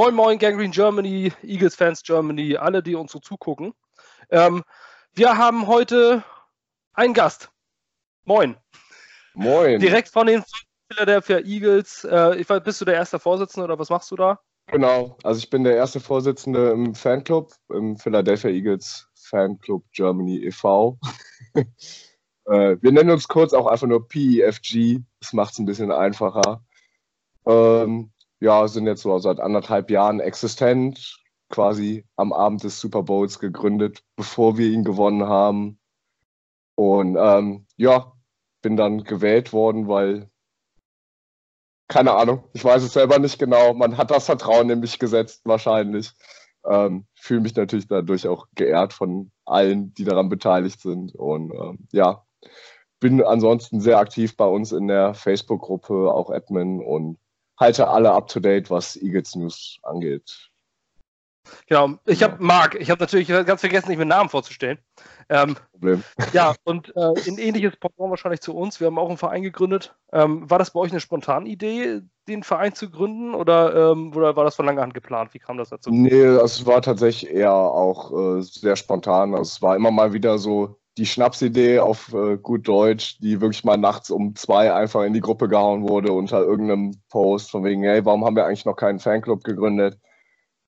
Moin Moin, Gangrene Germany, Eagles Fans Germany, alle, die uns so zugucken. Ähm, wir haben heute einen Gast. Moin. Moin. Direkt von den Philadelphia Eagles. Äh, bist du der erste Vorsitzende oder was machst du da? Genau, also ich bin der erste Vorsitzende im Fanclub, im Philadelphia Eagles Fanclub Germany e.V. äh, wir nennen uns kurz auch einfach nur PEFG, das macht es ein bisschen einfacher. Ähm, ja, sind jetzt so seit anderthalb Jahren existent, quasi am Abend des Super Bowls gegründet, bevor wir ihn gewonnen haben. Und ähm, ja, bin dann gewählt worden, weil, keine Ahnung, ich weiß es selber nicht genau. Man hat das Vertrauen in mich gesetzt, wahrscheinlich. Ähm, Fühle mich natürlich dadurch auch geehrt von allen, die daran beteiligt sind. Und ähm, ja, bin ansonsten sehr aktiv bei uns in der Facebook-Gruppe, auch Admin und halte alle up to date, was Eagles News angeht. Genau, ich habe Marc, ich habe natürlich ganz vergessen, nicht mit Namen vorzustellen. Ähm, Problem. Ja, und äh, ein ähnliches Pendant wahrscheinlich zu uns. Wir haben auch einen Verein gegründet. Ähm, war das bei euch eine spontane Idee, den Verein zu gründen oder, ähm, oder war das von langer Hand geplant? Wie kam das dazu? Nee, es war tatsächlich eher auch äh, sehr spontan. Also es war immer mal wieder so die Schnapsidee auf äh, gut Deutsch, die wirklich mal nachts um zwei einfach in die Gruppe gehauen wurde unter irgendeinem Post von wegen, hey, warum haben wir eigentlich noch keinen Fanclub gegründet?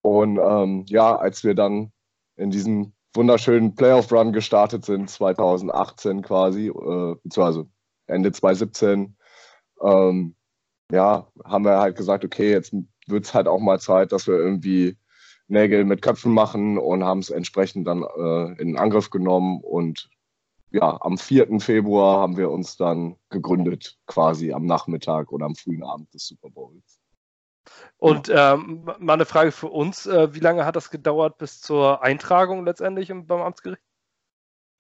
Und ähm, ja, als wir dann in diesen wunderschönen Playoff-Run gestartet sind, 2018 quasi, äh, beziehungsweise Ende 2017, ähm, ja, haben wir halt gesagt, okay, jetzt wird es halt auch mal Zeit, dass wir irgendwie Nägel mit Köpfen machen und haben es entsprechend dann äh, in Angriff genommen und ja, am 4. Februar haben wir uns dann gegründet, quasi am Nachmittag oder am frühen Abend des Super Bowls. Und ähm, mal eine Frage für uns: äh, Wie lange hat das gedauert bis zur Eintragung letztendlich beim Amtsgericht?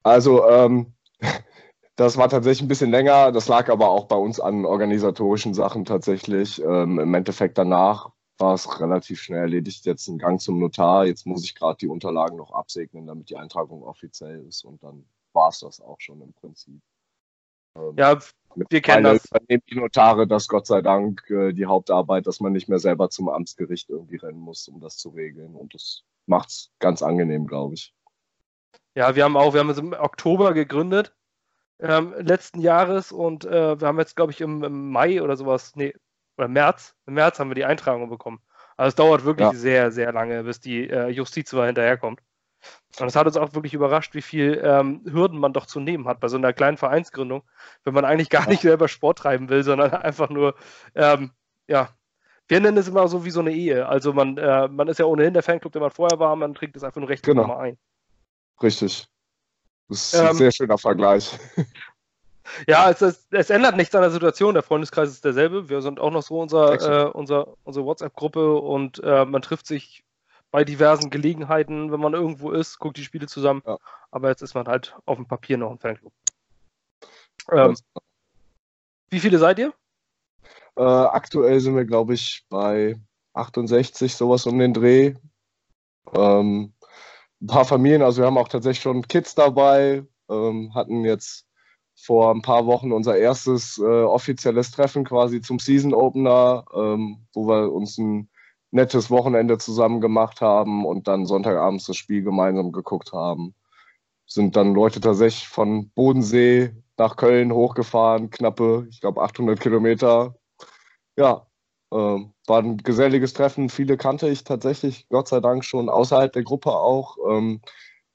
Also, ähm, das war tatsächlich ein bisschen länger. Das lag aber auch bei uns an organisatorischen Sachen tatsächlich. Ähm, Im Endeffekt danach war es relativ schnell erledigt. Jetzt ein Gang zum Notar. Jetzt muss ich gerade die Unterlagen noch absegnen, damit die Eintragung offiziell ist. Und dann war es das auch schon im Prinzip. Ähm, ja, wir kennen das. Übernehmen die Notare das Gott sei Dank äh, die Hauptarbeit, dass man nicht mehr selber zum Amtsgericht irgendwie rennen muss, um das zu regeln. Und das macht es ganz angenehm, glaube ich. Ja, wir haben auch, wir haben es im Oktober gegründet, ähm, letzten Jahres und äh, wir haben jetzt, glaube ich, im, im, Mai oder sowas, nee, oder März, im März haben wir die Eintragung bekommen. Also es dauert wirklich ja. sehr, sehr lange, bis die äh, Justiz mal hinterherkommt. Und es hat uns auch wirklich überrascht, wie viel ähm, Hürden man doch zu nehmen hat bei so einer kleinen Vereinsgründung, wenn man eigentlich gar nicht selber Sport treiben will, sondern einfach nur, ähm, ja, wir nennen es immer so wie so eine Ehe. Also man, äh, man ist ja ohnehin der Fanclub, der man vorher war, man trägt es einfach nur recht genau. ein. Richtig. Das ist ähm, ein sehr schöner Vergleich. Ja, es, es, es, ändert nichts an der Situation. Der Freundeskreis ist derselbe. Wir sind auch noch so unser, äh, unser, unsere WhatsApp-Gruppe und äh, man trifft sich bei diversen Gelegenheiten, wenn man irgendwo ist, guckt die Spiele zusammen. Ja. Aber jetzt ist man halt auf dem Papier noch ein Fanclub. Ähm, wie viele seid ihr? Äh, aktuell sind wir, glaube ich, bei 68, sowas um den Dreh. Ähm, ein paar Familien, also wir haben auch tatsächlich schon Kids dabei, ähm, hatten jetzt vor ein paar Wochen unser erstes äh, offizielles Treffen quasi zum Season Opener, ähm, wo wir uns ein nettes Wochenende zusammen gemacht haben und dann Sonntagabends das Spiel gemeinsam geguckt haben. Sind dann Leute tatsächlich von Bodensee nach Köln hochgefahren, knappe, ich glaube, 800 Kilometer. Ja, äh, war ein geselliges Treffen. Viele kannte ich tatsächlich, Gott sei Dank, schon außerhalb der Gruppe auch. Ähm,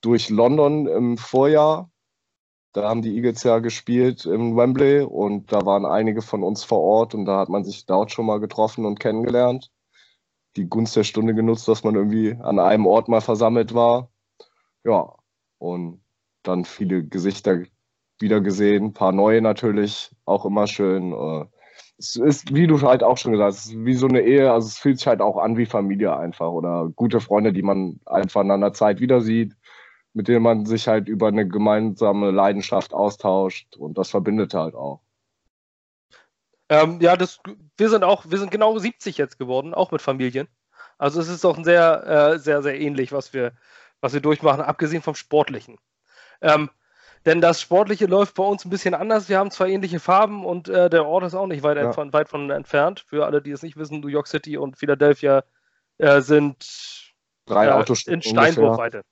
durch London im Vorjahr. Da haben die Eagles ja gespielt im Wembley und da waren einige von uns vor Ort und da hat man sich dort schon mal getroffen und kennengelernt die Gunst der Stunde genutzt, dass man irgendwie an einem Ort mal versammelt war. Ja, und dann viele Gesichter wieder gesehen, ein paar neue natürlich, auch immer schön. Äh, es ist, wie du halt auch schon gesagt hast, wie so eine Ehe, also es fühlt sich halt auch an wie Familie einfach oder gute Freunde, die man einfach in einer Zeit wieder sieht, mit denen man sich halt über eine gemeinsame Leidenschaft austauscht und das verbindet halt auch. Ähm, ja, das, wir sind auch, wir sind genau 70 jetzt geworden, auch mit Familien. Also es ist doch sehr, äh, sehr, sehr ähnlich, was wir, was wir durchmachen, abgesehen vom Sportlichen. Ähm, denn das Sportliche läuft bei uns ein bisschen anders. Wir haben zwar ähnliche Farben und äh, der Ort ist auch nicht weit, ja. von, weit von entfernt. Für alle, die es nicht wissen, New York City und Philadelphia äh, sind Drei äh, Autostunden in Steinwurfweite.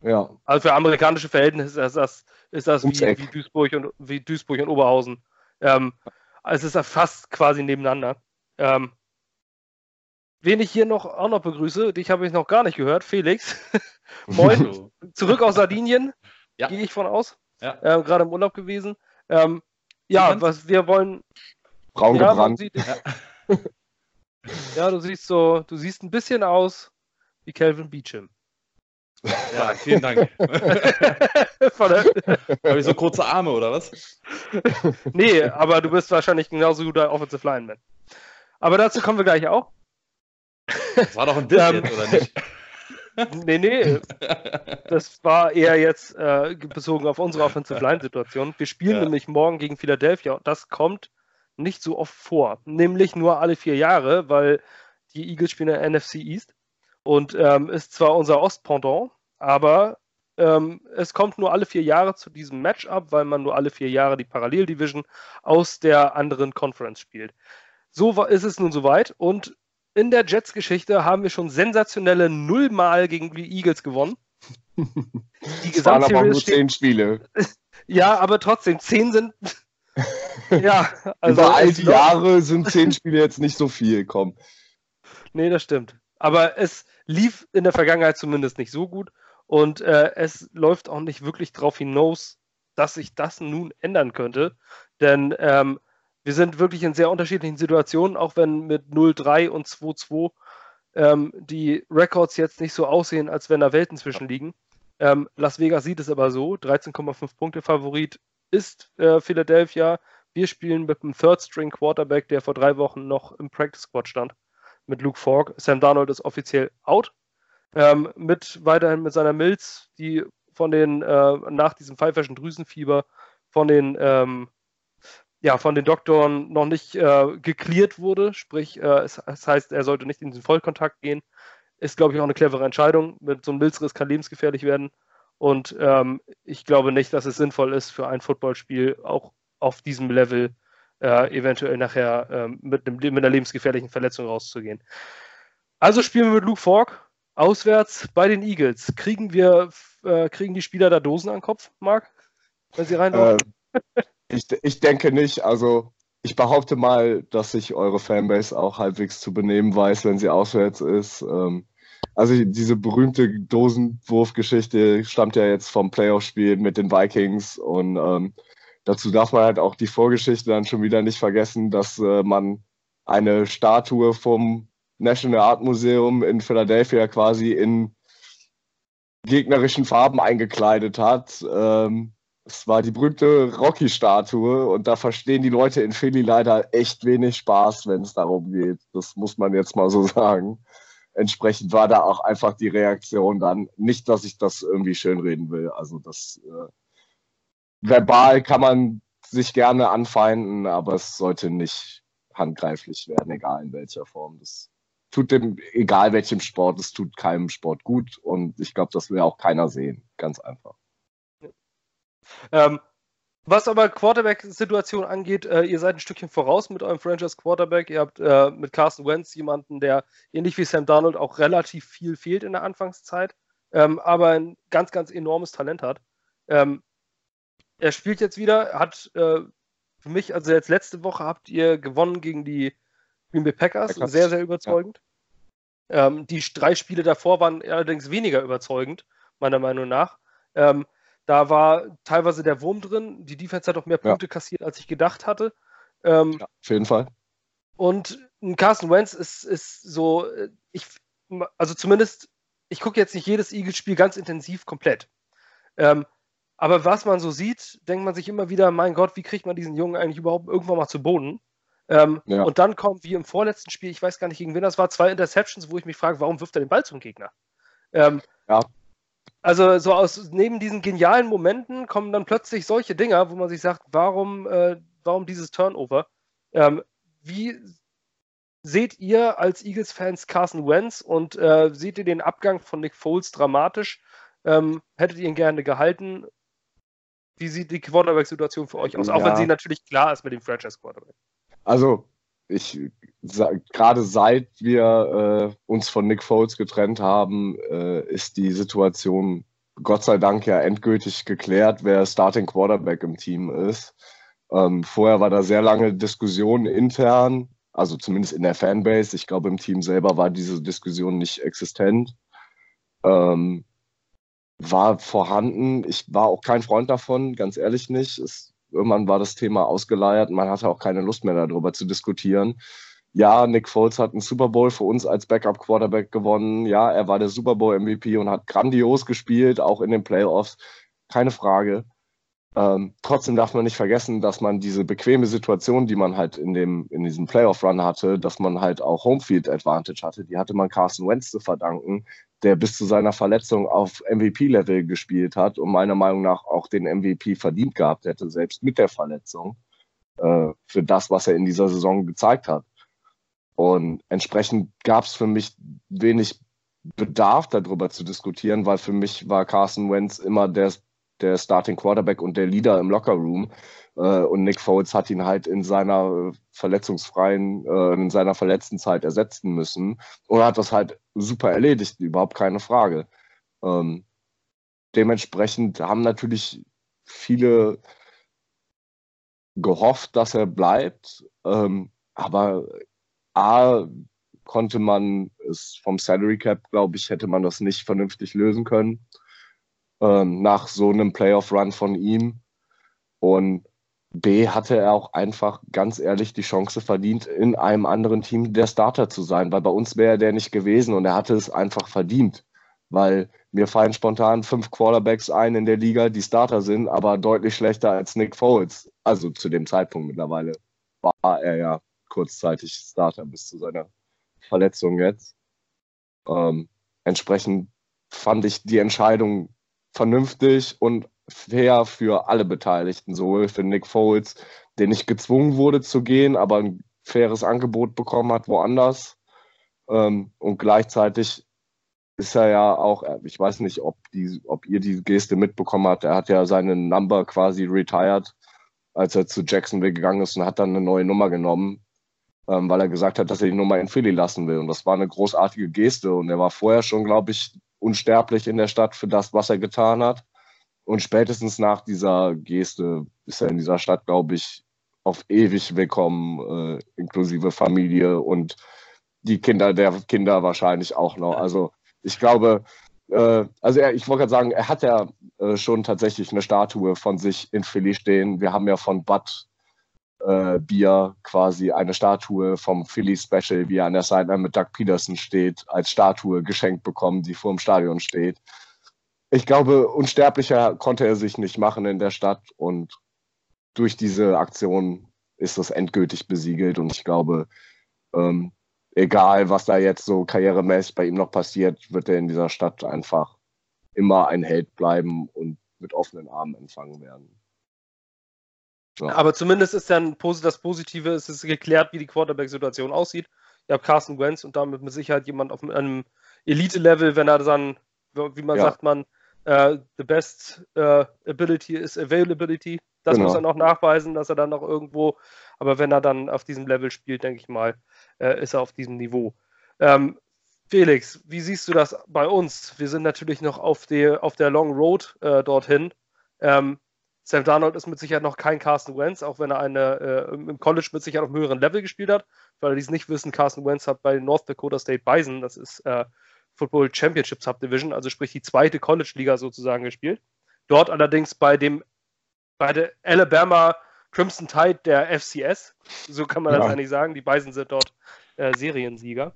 Ja, Also für amerikanische Verhältnisse ist das, ist das wie, wie, Duisburg und, wie Duisburg und Oberhausen. Ähm, es ist ja fast quasi nebeneinander. Ähm, wen ich hier noch auch noch begrüße, dich habe ich noch gar nicht gehört, Felix. Moin, zurück aus Sardinien, Ja. gehe ich von aus. Ja. Ähm, Gerade im Urlaub gewesen. Ähm, ja, was wir wollen. braun Ja, gebrannt. sieht, ja, du siehst so, du siehst ein bisschen aus wie Calvin Beecham. Ja, vielen Dank. Habe ich so kurze Arme oder was? nee, aber du bist wahrscheinlich genauso guter Offensive Lineman. Aber dazu kommen wir gleich auch. Das war doch ein Diss Ähm. jetzt, oder nicht? Nee, nee, das war eher jetzt äh, bezogen auf unsere Offensive Line-Situation. Wir spielen Ja. nämlich morgen gegen Philadelphia das kommt nicht so oft vor. Nämlich nur alle vier Jahre, weil die Eagles spielen in der NFC East und ähm, ist zwar unser Ostpendant, aber ähm, es kommt nur alle vier Jahre zu diesem Matchup, weil man nur alle vier Jahre die Paralleldivision aus der anderen Conference spielt. So ist es nun soweit und in der Jets-Geschichte haben wir schon sensationelle Nullmal gegen die Eagles gewonnen. Die waren aber nur zehn Spiele. ja, aber trotzdem, zehn sind. ja, also. Über all die Jahre sind zehn Spiele jetzt nicht so viel. Komm. Nee, das stimmt. Aber es lief in der Vergangenheit zumindest nicht so gut und äh, es läuft auch nicht wirklich darauf hinaus, dass sich das nun ändern könnte. Denn ähm, wir sind wirklich in sehr unterschiedlichen Situationen, auch wenn mit 0-3 und 2-2 ähm, die Records jetzt nicht so aussehen, als wenn da Welten zwischen liegen. Ähm, Las Vegas sieht es aber so: 13,5 Punkte Favorit ist äh, Philadelphia. Wir spielen mit einem Third-String-Quarterback, der vor drei Wochen noch im Practice Squad stand mit Luke Falk. Sam Darnold ist offiziell out. Ähm, mit weiterhin mit seiner Milz, die von den äh, nach diesem pfeiferschen Drüsenfieber von den ähm, ja von den Doktoren noch nicht äh, geklärt wurde. Sprich, äh, es, es heißt, er sollte nicht in den Vollkontakt gehen. Ist, glaube ich, auch eine clevere Entscheidung. Mit so einem Milzriss kann lebensgefährlich werden. Und ähm, ich glaube nicht, dass es sinnvoll ist, für ein Footballspiel auch auf diesem Level äh, eventuell nachher ähm, mit, einem, mit einer lebensgefährlichen Verletzung rauszugehen. Also spielen wir mit Luke Falk auswärts bei den Eagles. Kriegen wir, äh, kriegen die Spieler da Dosen an den Kopf, Marc? Wenn sie reinlaufen? Äh, ich, ich denke nicht. Also, ich behaupte mal, dass sich eure Fanbase auch halbwegs zu benehmen weiß, wenn sie auswärts ist. Ähm, also, diese berühmte Dosenwurfgeschichte stammt ja jetzt vom Playoff-Spiel mit den Vikings und ähm, dazu darf man halt auch die Vorgeschichte dann schon wieder nicht vergessen, dass äh, man eine Statue vom National Art Museum in Philadelphia quasi in gegnerischen Farben eingekleidet hat. Ähm, es war die berühmte Rocky-Statue und da verstehen die Leute in Philly leider echt wenig Spaß, wenn es darum geht. Das muss man jetzt mal so sagen. Entsprechend war da auch einfach die Reaktion dann. Nicht, dass ich das irgendwie schönreden will. Also das äh, verbal kann man sich gerne anfeinden, aber es sollte nicht handgreiflich werden, egal in welcher Form. Das tut dem, egal welchem Sport, es tut keinem Sport gut und ich glaube, das will auch keiner sehen. Ganz einfach. Ähm, was aber Quarterback-Situation angeht, äh, ihr seid ein Stückchen voraus mit eurem Franchise-Quarterback. Ihr habt äh, mit Carson Wentz jemanden, der ähnlich wie Sam Darnold auch relativ viel fehlt in der Anfangszeit, ähm, aber ein ganz, ganz enormes Talent hat. Ähm, er spielt jetzt wieder, hat äh, für mich, also jetzt letzte Woche habt ihr gewonnen gegen die Green Bay Packers, Packers, sehr, sehr überzeugend. Ähm, die drei Spiele davor waren allerdings weniger überzeugend, meiner Meinung nach. Ähm, da war teilweise der Wurm drin. Die Defense hat auch mehr Ja. Punkte kassiert, als ich gedacht hatte. Ähm, Ja, auf jeden Fall. Und Carson Wentz ist, ist so, äh, ich, also zumindest, ich gucke jetzt nicht jedes Eagles-Spiel ganz intensiv komplett. Ähm, aber was man so sieht, denkt man sich immer wieder, mein Gott, wie kriegt man diesen Jungen eigentlich überhaupt irgendwann mal zu Boden? Ähm, Ja. Und dann kommt, wie im vorletzten Spiel, ich weiß gar nicht gegen wen das war, zwei Interceptions, wo ich mich frage, warum wirft er den Ball zum Gegner? Ähm, Ja. Also so aus neben diesen genialen Momenten kommen dann plötzlich solche Dinger, wo man sich sagt, warum, äh, warum dieses Turnover? Ähm, wie seht ihr als Eagles-Fans Carson Wentz und äh, seht ihr den Abgang von Nick Foles dramatisch? Ähm, hättet ihr ihn gerne gehalten? Wie sieht die Quarterback-Situation für euch aus? Auch Ja. wenn sie natürlich klar ist mit dem Franchise-Quarterback. Also, ich gerade seit wir äh, uns von Nick Foles getrennt haben, äh, ist die Situation Gott sei Dank ja endgültig geklärt, wer Starting Quarterback im Team ist. Ähm, vorher war da sehr lange Diskussion intern, also zumindest in der Fanbase. Ich glaube, im Team selber war diese Diskussion nicht existent. Ähm, war vorhanden. Ich war auch kein Freund davon, ganz ehrlich nicht. Es, irgendwann war das Thema ausgeleiert. Man hatte auch keine Lust mehr darüber zu diskutieren. Ja, Nick Foles hat einen Super Bowl für uns als Backup Quarterback gewonnen. Ja, er war der Super Bowl MVP und hat grandios gespielt, auch in den Playoffs. Keine Frage. Ähm, trotzdem darf man nicht vergessen, dass man diese bequeme Situation, die man halt in, dem, in diesem Playoff-Run hatte, dass man halt auch Homefield Advantage hatte, die hatte man Carson Wentz zu verdanken, der bis zu seiner Verletzung auf MVP-Level gespielt hat und meiner Meinung nach auch den MVP verdient gehabt hätte, selbst mit der Verletzung, äh, für das, was er in dieser Saison gezeigt hat. Und entsprechend gab es für mich wenig Bedarf darüber zu diskutieren, weil für mich war Carson Wentz immer der der Starting Quarterback und der Leader im Locker Room. Äh, und Nick Foles hat ihn halt in seiner verletzungsfreien, äh, in seiner verletzten Zeit ersetzen müssen. Und hat das halt super erledigt, überhaupt keine Frage. Ähm, dementsprechend haben natürlich viele gehofft, dass er bleibt. Ähm, aber A, konnte man es vom Salary Cap, glaube ich, hätte man das nicht vernünftig lösen können ähm, nach so einem Playoff-Run von ihm. Und B hatte er auch einfach ganz ehrlich die Chance verdient, in einem anderen Team der Starter zu sein, weil bei uns wäre er der nicht gewesen und er hatte es einfach verdient, weil mir fallen spontan fünf Quarterbacks ein in der Liga, die Starter sind, aber deutlich schlechter als Nick Foles. Also zu dem Zeitpunkt mittlerweile war er ja kurzzeitig Starter bis zu seiner Verletzung jetzt. Ähm, entsprechend fand ich die Entscheidung vernünftig und fair für alle Beteiligten, sowohl für Nick Foles, der nicht gezwungen wurde zu gehen, aber ein faires Angebot bekommen hat woanders. Ähm, und gleichzeitig ist er ja auch, ich weiß nicht, ob, die, ob ihr die Geste mitbekommen habt, er hat ja seine Number quasi retired, als er zu Jacksonville gegangen ist und hat dann eine neue Nummer genommen, ähm, weil er gesagt hat, dass er die Nummer in Philly lassen will. Und das war eine großartige Geste und er war vorher schon, glaube ich, unsterblich in der Stadt für das, was er getan hat. Und spätestens nach dieser Geste ist er in dieser Stadt, glaube ich, auf ewig willkommen, äh, inklusive Familie und die Kinder der Kinder wahrscheinlich auch noch. Also ich glaube, äh, also er, ich wollte gerade sagen, er hat ja äh, schon tatsächlich eine Statue von sich in Philly stehen. Wir haben ja von Bud äh, Bier quasi eine Statue vom Philly Special, wie er an der Seite mit Doug Peterson steht, als Statue geschenkt bekommen, die vor dem Stadion steht. Ich glaube, unsterblicher konnte er sich nicht machen in der Stadt und durch diese Aktion ist das endgültig besiegelt und ich glaube, ähm, egal was da jetzt so karrieremäßig bei ihm noch passiert, wird er in dieser Stadt einfach immer ein Held bleiben und mit offenen Armen empfangen werden. Ja. Aber zumindest ist dann das Positive, es ist geklärt, wie die Quarterback-Situation aussieht. Ihr habt Carson Wentz und damit mit Sicherheit jemand auf einem Elite-Level, wenn er dann, wie man ja. sagt, man, uh, the best uh, ability is availability. Das genau. muss er noch nachweisen, dass er dann noch irgendwo, aber wenn er dann auf diesem Level spielt, denke ich mal, uh, ist er auf diesem Niveau. Ähm, Felix, wie siehst du das bei uns? Wir sind natürlich noch auf, die, auf der Long Road dorthin. Ähm, Sam Darnold ist mit Sicherheit noch kein Carson Wentz, auch wenn er eine, äh, im College mit Sicherheit auf einem höheren Level gespielt hat. Weil die es nicht wissen, Carson Wentz hat bei North Dakota State Bison, das ist äh, Football Championship Subdivision, also sprich die zweite College-Liga sozusagen gespielt. Dort allerdings bei dem, bei der Alabama Crimson Tide der FCS, so kann man ja. das eigentlich sagen. Die Bison sind dort äh, Seriensieger.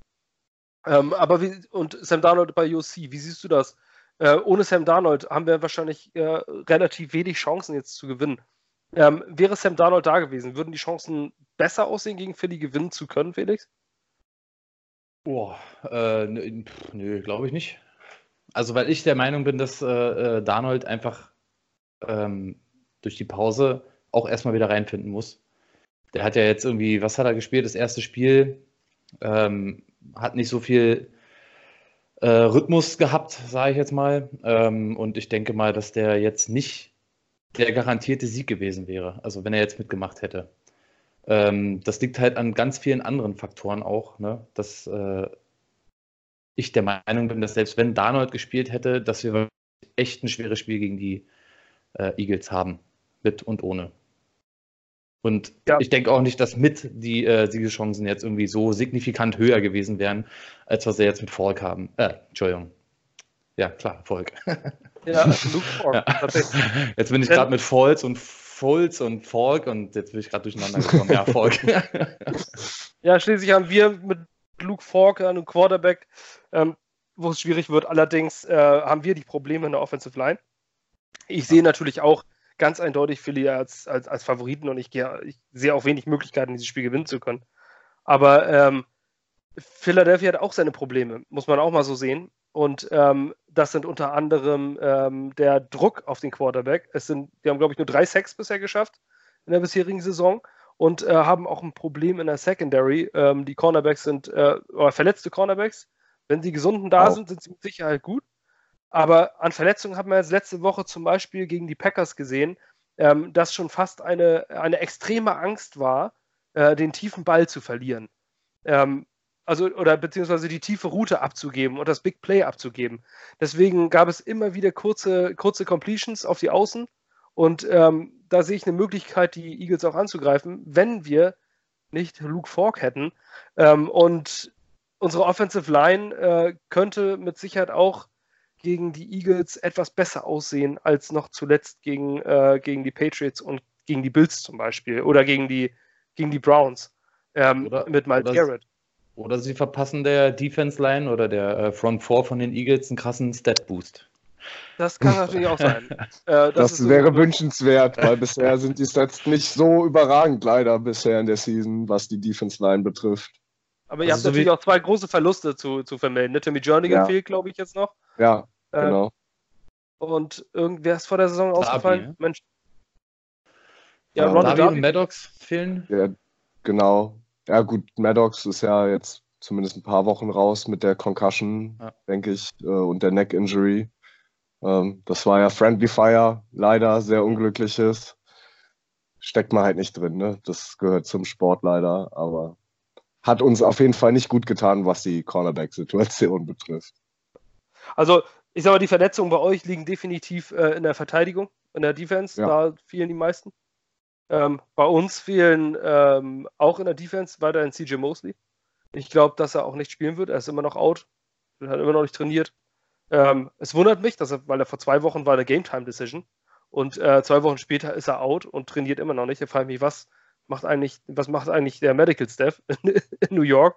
Ähm, aber wie, und Sam Darnold bei USC, wie siehst du das? Äh, ohne Sam Darnold haben wir wahrscheinlich äh, relativ wenig Chancen jetzt zu gewinnen. Ähm, wäre Sam Darnold da gewesen, würden die Chancen besser aussehen, gegen Philly gewinnen zu können, Felix? Boah, äh, nö, glaube ich nicht. Also, weil ich der Meinung bin, dass äh, äh, Darnold einfach ähm, durch die Pause auch erstmal wieder reinfinden muss. Der hat ja jetzt irgendwie, was hat er gespielt? Das erste Spiel ähm, hat nicht so viel äh, Rhythmus gehabt, sage ich jetzt mal. Ähm, und ich denke mal, dass der jetzt nicht der garantierte Sieg gewesen wäre, also wenn er jetzt mitgemacht hätte. Ähm, das liegt halt an ganz vielen anderen Faktoren auch, ne? dass äh, ich der Meinung bin, dass selbst wenn Darnold gespielt hätte, dass wir echt ein schweres Spiel gegen die äh, Eagles haben, mit und ohne. Und ja. ich denke auch nicht, dass mit die äh, Siegeschancen jetzt irgendwie so signifikant höher gewesen wären, als was sie jetzt mit Falk haben. Äh, Entschuldigung. Ja, klar, Falk. Ja, Luke Falk. Ja. Jetzt bin ich gerade mit Falls und Fulz und Falk und jetzt bin ich gerade durcheinander gekommen. Ja, Falk. ja, schließlich haben wir mit Luke Falk einen Quarterback, ähm, wo es schwierig wird. Allerdings äh, haben wir die Probleme in der Offensive Line. Ich sehe natürlich auch ganz eindeutig Philly als, als, als Favoriten und ich, ich, sehe auch wenig Möglichkeiten, dieses Spiel gewinnen zu können. Aber ähm, Philadelphia hat auch seine Probleme, muss man auch mal so sehen. Und ähm, das sind unter anderem ähm, der Druck auf den Quarterback. Es sind, die haben, glaube ich, nur drei Sacks bisher geschafft in der bisherigen Saison und äh, haben auch ein Problem in der Secondary. Ähm, die Cornerbacks sind äh, verletzte Cornerbacks. Wenn sie gesunden da oh. sind, sind sie mit Sicherheit gut. Aber an Verletzungen haben wir jetzt letzte Woche zum Beispiel gegen die Packers gesehen, ähm, dass schon fast eine, eine extreme Angst war, äh, den tiefen Ball zu verlieren. Ähm, also, oder beziehungsweise die tiefe Route abzugeben und das Big Play abzugeben. Deswegen gab es immer wieder kurze, kurze Completions auf die Außen. Und ähm, da sehe ich eine Möglichkeit, die Eagles auch anzugreifen, wenn wir nicht Luke Falk hätten. Ähm, und unsere Offensive Line äh, könnte mit Sicherheit auch gegen die Eagles etwas besser aussehen als noch zuletzt gegen, äh, gegen die Patriots und gegen die Bills zum Beispiel oder gegen die, gegen die Browns ähm, oder, mit Miles Garrett. Oder sie verpassen der Defense Line oder der äh, Front Four von den Eagles einen krassen Stat Boost. Das kann natürlich auch sein. Äh, das, das wäre so wünschenswert, weil bisher sind die Stats nicht so überragend leider bisher in der Season, was die Defense Line betrifft. Aber ihr also habt so natürlich auch zwei große Verluste zu, zu vermelden. Ne? Timmy Jernigan ja. fehlt, glaube ich, jetzt noch. Ja, äh, genau. Und irgendwer ist vor der Saison Darby, ausgefallen? Ja? Mensch. Ja, ja Ronald und Maddox fehlen. Ja, genau. Ja, gut, Maddox ist ja jetzt zumindest ein paar Wochen raus mit der Concussion, ja. denke ich, äh, und der Neck Injury. Ähm, das war ja Friendly Fire, leider sehr unglückliches. Steckt man halt nicht drin, ne? Das gehört zum Sport leider, aber hat uns auf jeden Fall nicht gut getan, was die Cornerback-Situation betrifft. Also, ich sage mal, die Verletzungen bei euch liegen definitiv äh, in der Verteidigung, in der Defense. Ja. Da fehlen die meisten. Ähm, bei uns fehlen ähm, auch in der Defense weiterhin CJ Mosley. Ich glaube, dass er auch nicht spielen wird. Er ist immer noch out. Er hat immer noch nicht trainiert. Ähm, es wundert mich, dass er, weil er vor zwei Wochen war eine Game Time Decision und äh, zwei Wochen später ist er out und trainiert immer noch nicht. Da frage ich mich, was macht eigentlich, was macht eigentlich der Medical Staff in, in New York?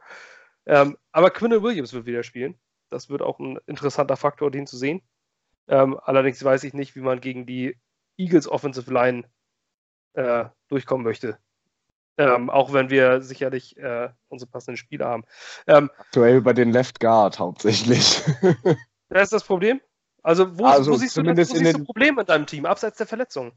Ähm, aber Quinn Williams wird wieder spielen. Das wird auch ein interessanter Faktor, den zu sehen. Ähm, allerdings weiß ich nicht, wie man gegen die Eagles Offensive Line äh, durchkommen möchte. Ähm, auch wenn wir sicherlich äh, unsere passenden Spieler haben. Ähm, Aktuell bei den Left Guard hauptsächlich. das ist das Problem? Also, wo, also wo siehst, du, das, wo siehst du Probleme in deinem Team, abseits der Verletzungen?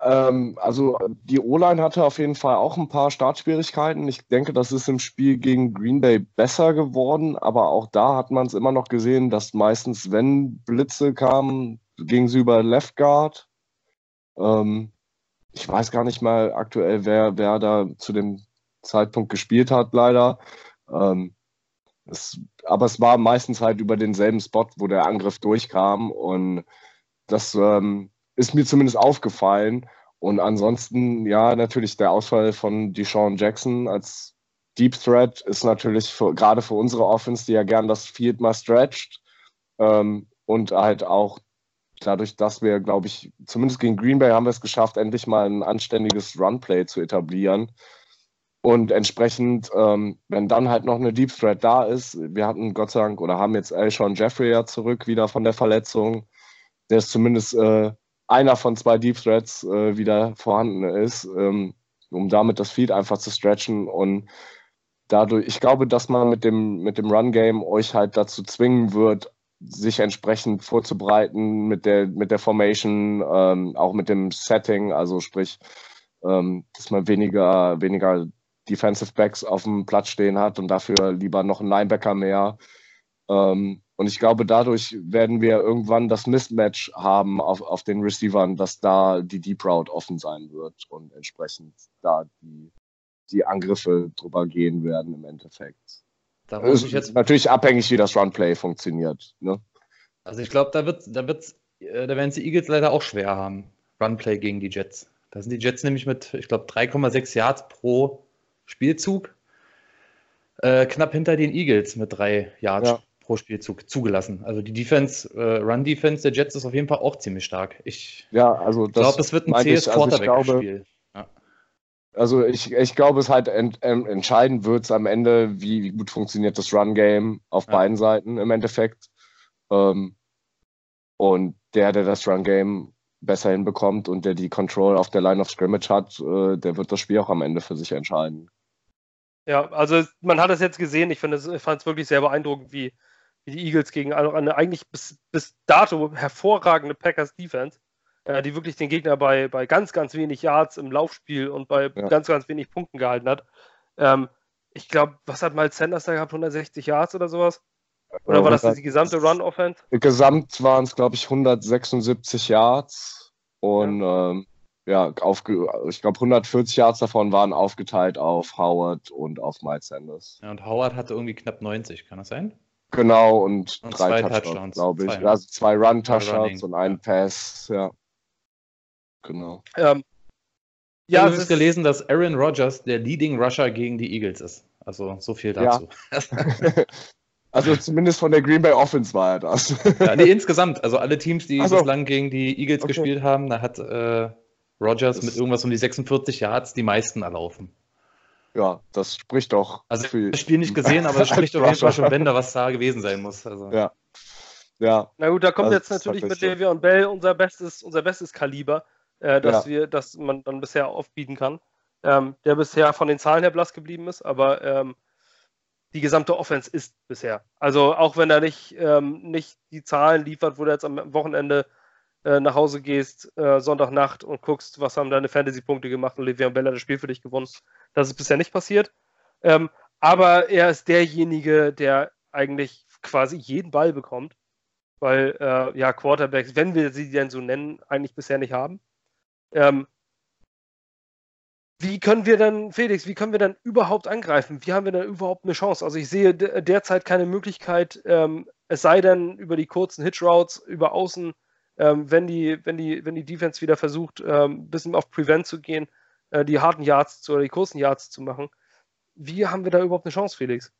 Ähm, also die O-Line hatte auf jeden Fall auch ein paar Startschwierigkeiten. Ich denke, das ist im Spiel gegen Green Bay besser geworden, aber auch da hat man es immer noch gesehen, dass meistens, wenn Blitze kamen, ging sie über Left Guard. Ähm, ich weiß gar nicht mal aktuell, wer, wer da zu dem Zeitpunkt gespielt hat, leider. Ähm, es, aber es war meistens halt über denselben Spot, wo der Angriff durchkam. Und das ähm, ist mir zumindest aufgefallen. Und ansonsten, ja, natürlich der Ausfall von Deshaun Jackson als Deep Threat ist natürlich für, gerade für unsere Offense, die ja gern das Field mal stretcht ähm, und halt auch dadurch, dass wir, glaube ich, zumindest gegen Green Bay haben wir es geschafft, endlich mal ein anständiges Runplay zu etablieren. Und entsprechend, ähm, wenn dann halt noch eine Deep Threat da ist, wir hatten Gott sei Dank oder haben jetzt Alshon Jeffrey ja zurück wieder von der Verletzung, der ist zumindest äh, einer von zwei Deep Threats äh, wieder vorhanden ist, ähm, um damit das Feed einfach zu stretchen und dadurch, ich glaube, dass man mit dem, mit dem Run-Game euch halt dazu zwingen wird, sich entsprechend vorzubereiten mit der, mit der Formation, ähm, auch mit dem Setting, also sprich, ähm, dass man weniger, weniger Defensive Backs auf dem Platz stehen hat und dafür lieber noch einen Linebacker mehr. Ähm, und ich glaube, dadurch werden wir irgendwann das Mismatch haben auf, auf den Receivern, dass da die Deep Route offen sein wird und entsprechend da die die Angriffe drüber gehen werden im Endeffekt. Da muss ich jetzt, natürlich abhängig, wie das Runplay funktioniert. Ne? also ich glaube, da wird, da wird's, äh, da werden es die Eagles leider auch schwer haben. Runplay gegen die Jets. Da sind die Jets nämlich mit, ich glaube, 3,6 Yards pro Spielzug äh, knapp hinter den Eagles mit 3 Yards Ja. Pro Spielzug zugelassen. Also die Defense, äh, Run-Defense der Jets ist auf jeden Fall auch ziemlich stark. Ich Ja, also glaube, es wird ein zähes ich, also ich glaube, Quarterback-Spiel. Also ich, ich glaube, es halt ent, ähm, entscheidend wird es am Ende, wie, wie gut funktioniert das Run-Game auf Ja. beiden Seiten im Endeffekt. Ähm, und der, der das Run-Game besser hinbekommt und der die Control auf der Line of Scrimmage hat, äh, der wird das Spiel auch am Ende für sich entscheiden. Ja, also man hat es jetzt gesehen. Ich finde, es- ich fand es wirklich sehr beeindruckend, wie, wie die Eagles gegen eine, eine eigentlich bis, bis dato hervorragende Packers Defense, äh, die wirklich den Gegner bei, bei ganz, ganz wenig Yards im Laufspiel und bei Ja. ganz, ganz wenig Punkten gehalten hat. Ähm, ich glaube, was hat Miles Sanders da gehabt? 160 Yards oder sowas? Oder war das die gesamte Run-Offense? Gesamt waren es, glaube ich, 176 Yards und ähm, ja, aufge ich glaube 140 Yards davon waren aufgeteilt auf Howard und auf Miles Sanders. Ja, und Howard hatte irgendwie knapp 90, kann das sein? Genau, und, Und drei zwei Touchdowns, Touchdowns. glaube ich. Zwei? Also zwei Run-Touchdowns und ein ja. Pass, ja. Genau. Ähm, Ja, ja, ich habe ist, gelesen, dass Aaron Rodgers der Leading Rusher gegen die Eagles ist. Also so viel Ja. dazu. Also zumindest von der Green Bay Offense war er das. Ja, nee, insgesamt, also alle Teams, die so. bislang gegen die Eagles Okay. gespielt haben, da hat äh, Rodgers Das- mit irgendwas um die 46 Yards die meisten erlaufen. Ja, das spricht doch Also ich für das Spiel nicht gesehen, aber als spricht auf jeden Fall schon Bänder, was da gewesen sein muss. Also, Ja. Ja, Na gut, da kommt Also, jetzt das natürlich mit Le'Veon Bell unser bestes, unser bestes Kaliber, äh, dass Ja. wir, dass man dann bisher aufbieten kann. Ähm, der bisher von den Zahlen her blass geblieben ist, aber ähm, die gesamte Offense ist bisher. Also auch wenn er nicht, ähm, nicht die Zahlen liefert, wo du jetzt am Wochenende äh, nach Hause gehst, äh, Sonntagnacht und guckst, was haben deine Fantasy-Punkte gemacht und Le'Veon Bell hat das Spiel für dich gewonnen. Das ist bisher nicht passiert. Ähm, aber er ist derjenige, der eigentlich quasi jeden Ball bekommt weil äh, ja Quarterbacks, wenn wir sie denn so nennen, eigentlich bisher nicht haben. Ähm, wie können wir dann, Felix, wie können wir dann überhaupt angreifen? Wie haben wir dann überhaupt eine Chance? Also ich sehe de derzeit keine Möglichkeit, ähm, es sei denn über die kurzen Hitch-Routes, über Außen, ähm, wenn, die, wenn, die, wenn die Defense wieder versucht, ähm, ein bisschen auf Prevent zu gehen, äh, die harten Yards zu, oder die kurzen Yards zu machen. Wie haben wir da überhaupt eine Chance, Felix?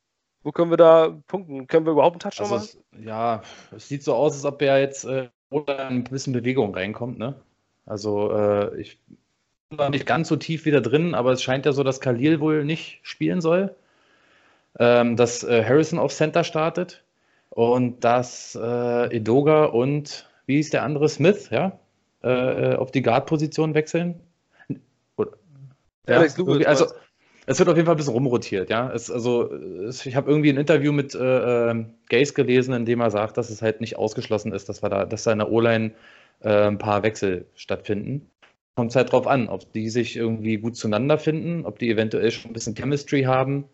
Wo können wir da punkten? Können wir überhaupt einen Touchdown Also machen? es, ja, es sieht so aus, als ob er jetzt äh, ein bisschen Bewegung reinkommt, ne? Also äh, ich bin noch nicht ganz so tief wieder drin, aber es scheint ja so, dass Khalil wohl nicht spielen soll. Ähm, dass äh, Harrison auf Center startet und dass äh, Edoga und wie ist der andere Smith, ja, äh, äh, auf die Guard-Position wechseln. Oder, ja, Alex Lewis also es wird auf jeden Fall ein bisschen rumrotiert, ja. Es, also, es, ich habe irgendwie ein Interview mit äh, ähm, Gaze gelesen, in dem er sagt, dass es halt nicht ausgeschlossen ist, dass wir da, dass da in der O-Line äh, ein paar Wechsel stattfinden. Kommt es halt drauf an, ob die sich irgendwie gut zueinander finden, ob die eventuell schon ein bisschen Chemistry haben.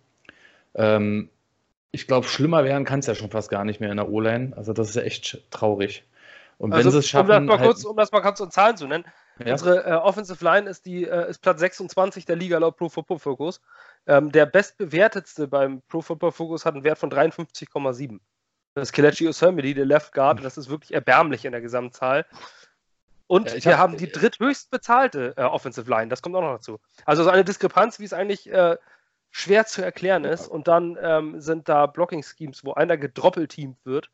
Ähm, ich glaube, schlimmer werden kann es ja schon fast gar nicht mehr in der O-Line. Also das ist ja echt traurig. Und wenn Also, sie es schaffen, um, das mal halt, kurz, um das mal kurz in Zahlen zu nennen, ja, unsere äh, Offensive Line ist, die, äh, ist Platz 26 der Liga laut Pro Football Focus. Ähm, der bestbewertetste beim Pro Football Focus hat einen Wert von 53,7. Das ist Kelechi Osemidi, der Left Guard, und das ist wirklich erbärmlich in der Gesamtzahl. Und Ja, wir hab- haben die dritthöchst bezahlte äh, Offensive Line, das kommt auch noch dazu. Also so eine Diskrepanz, wie es eigentlich äh, schwer zu erklären ist. Und dann ähm, sind da Blocking-Schemes, wo einer gedroppelteamt wird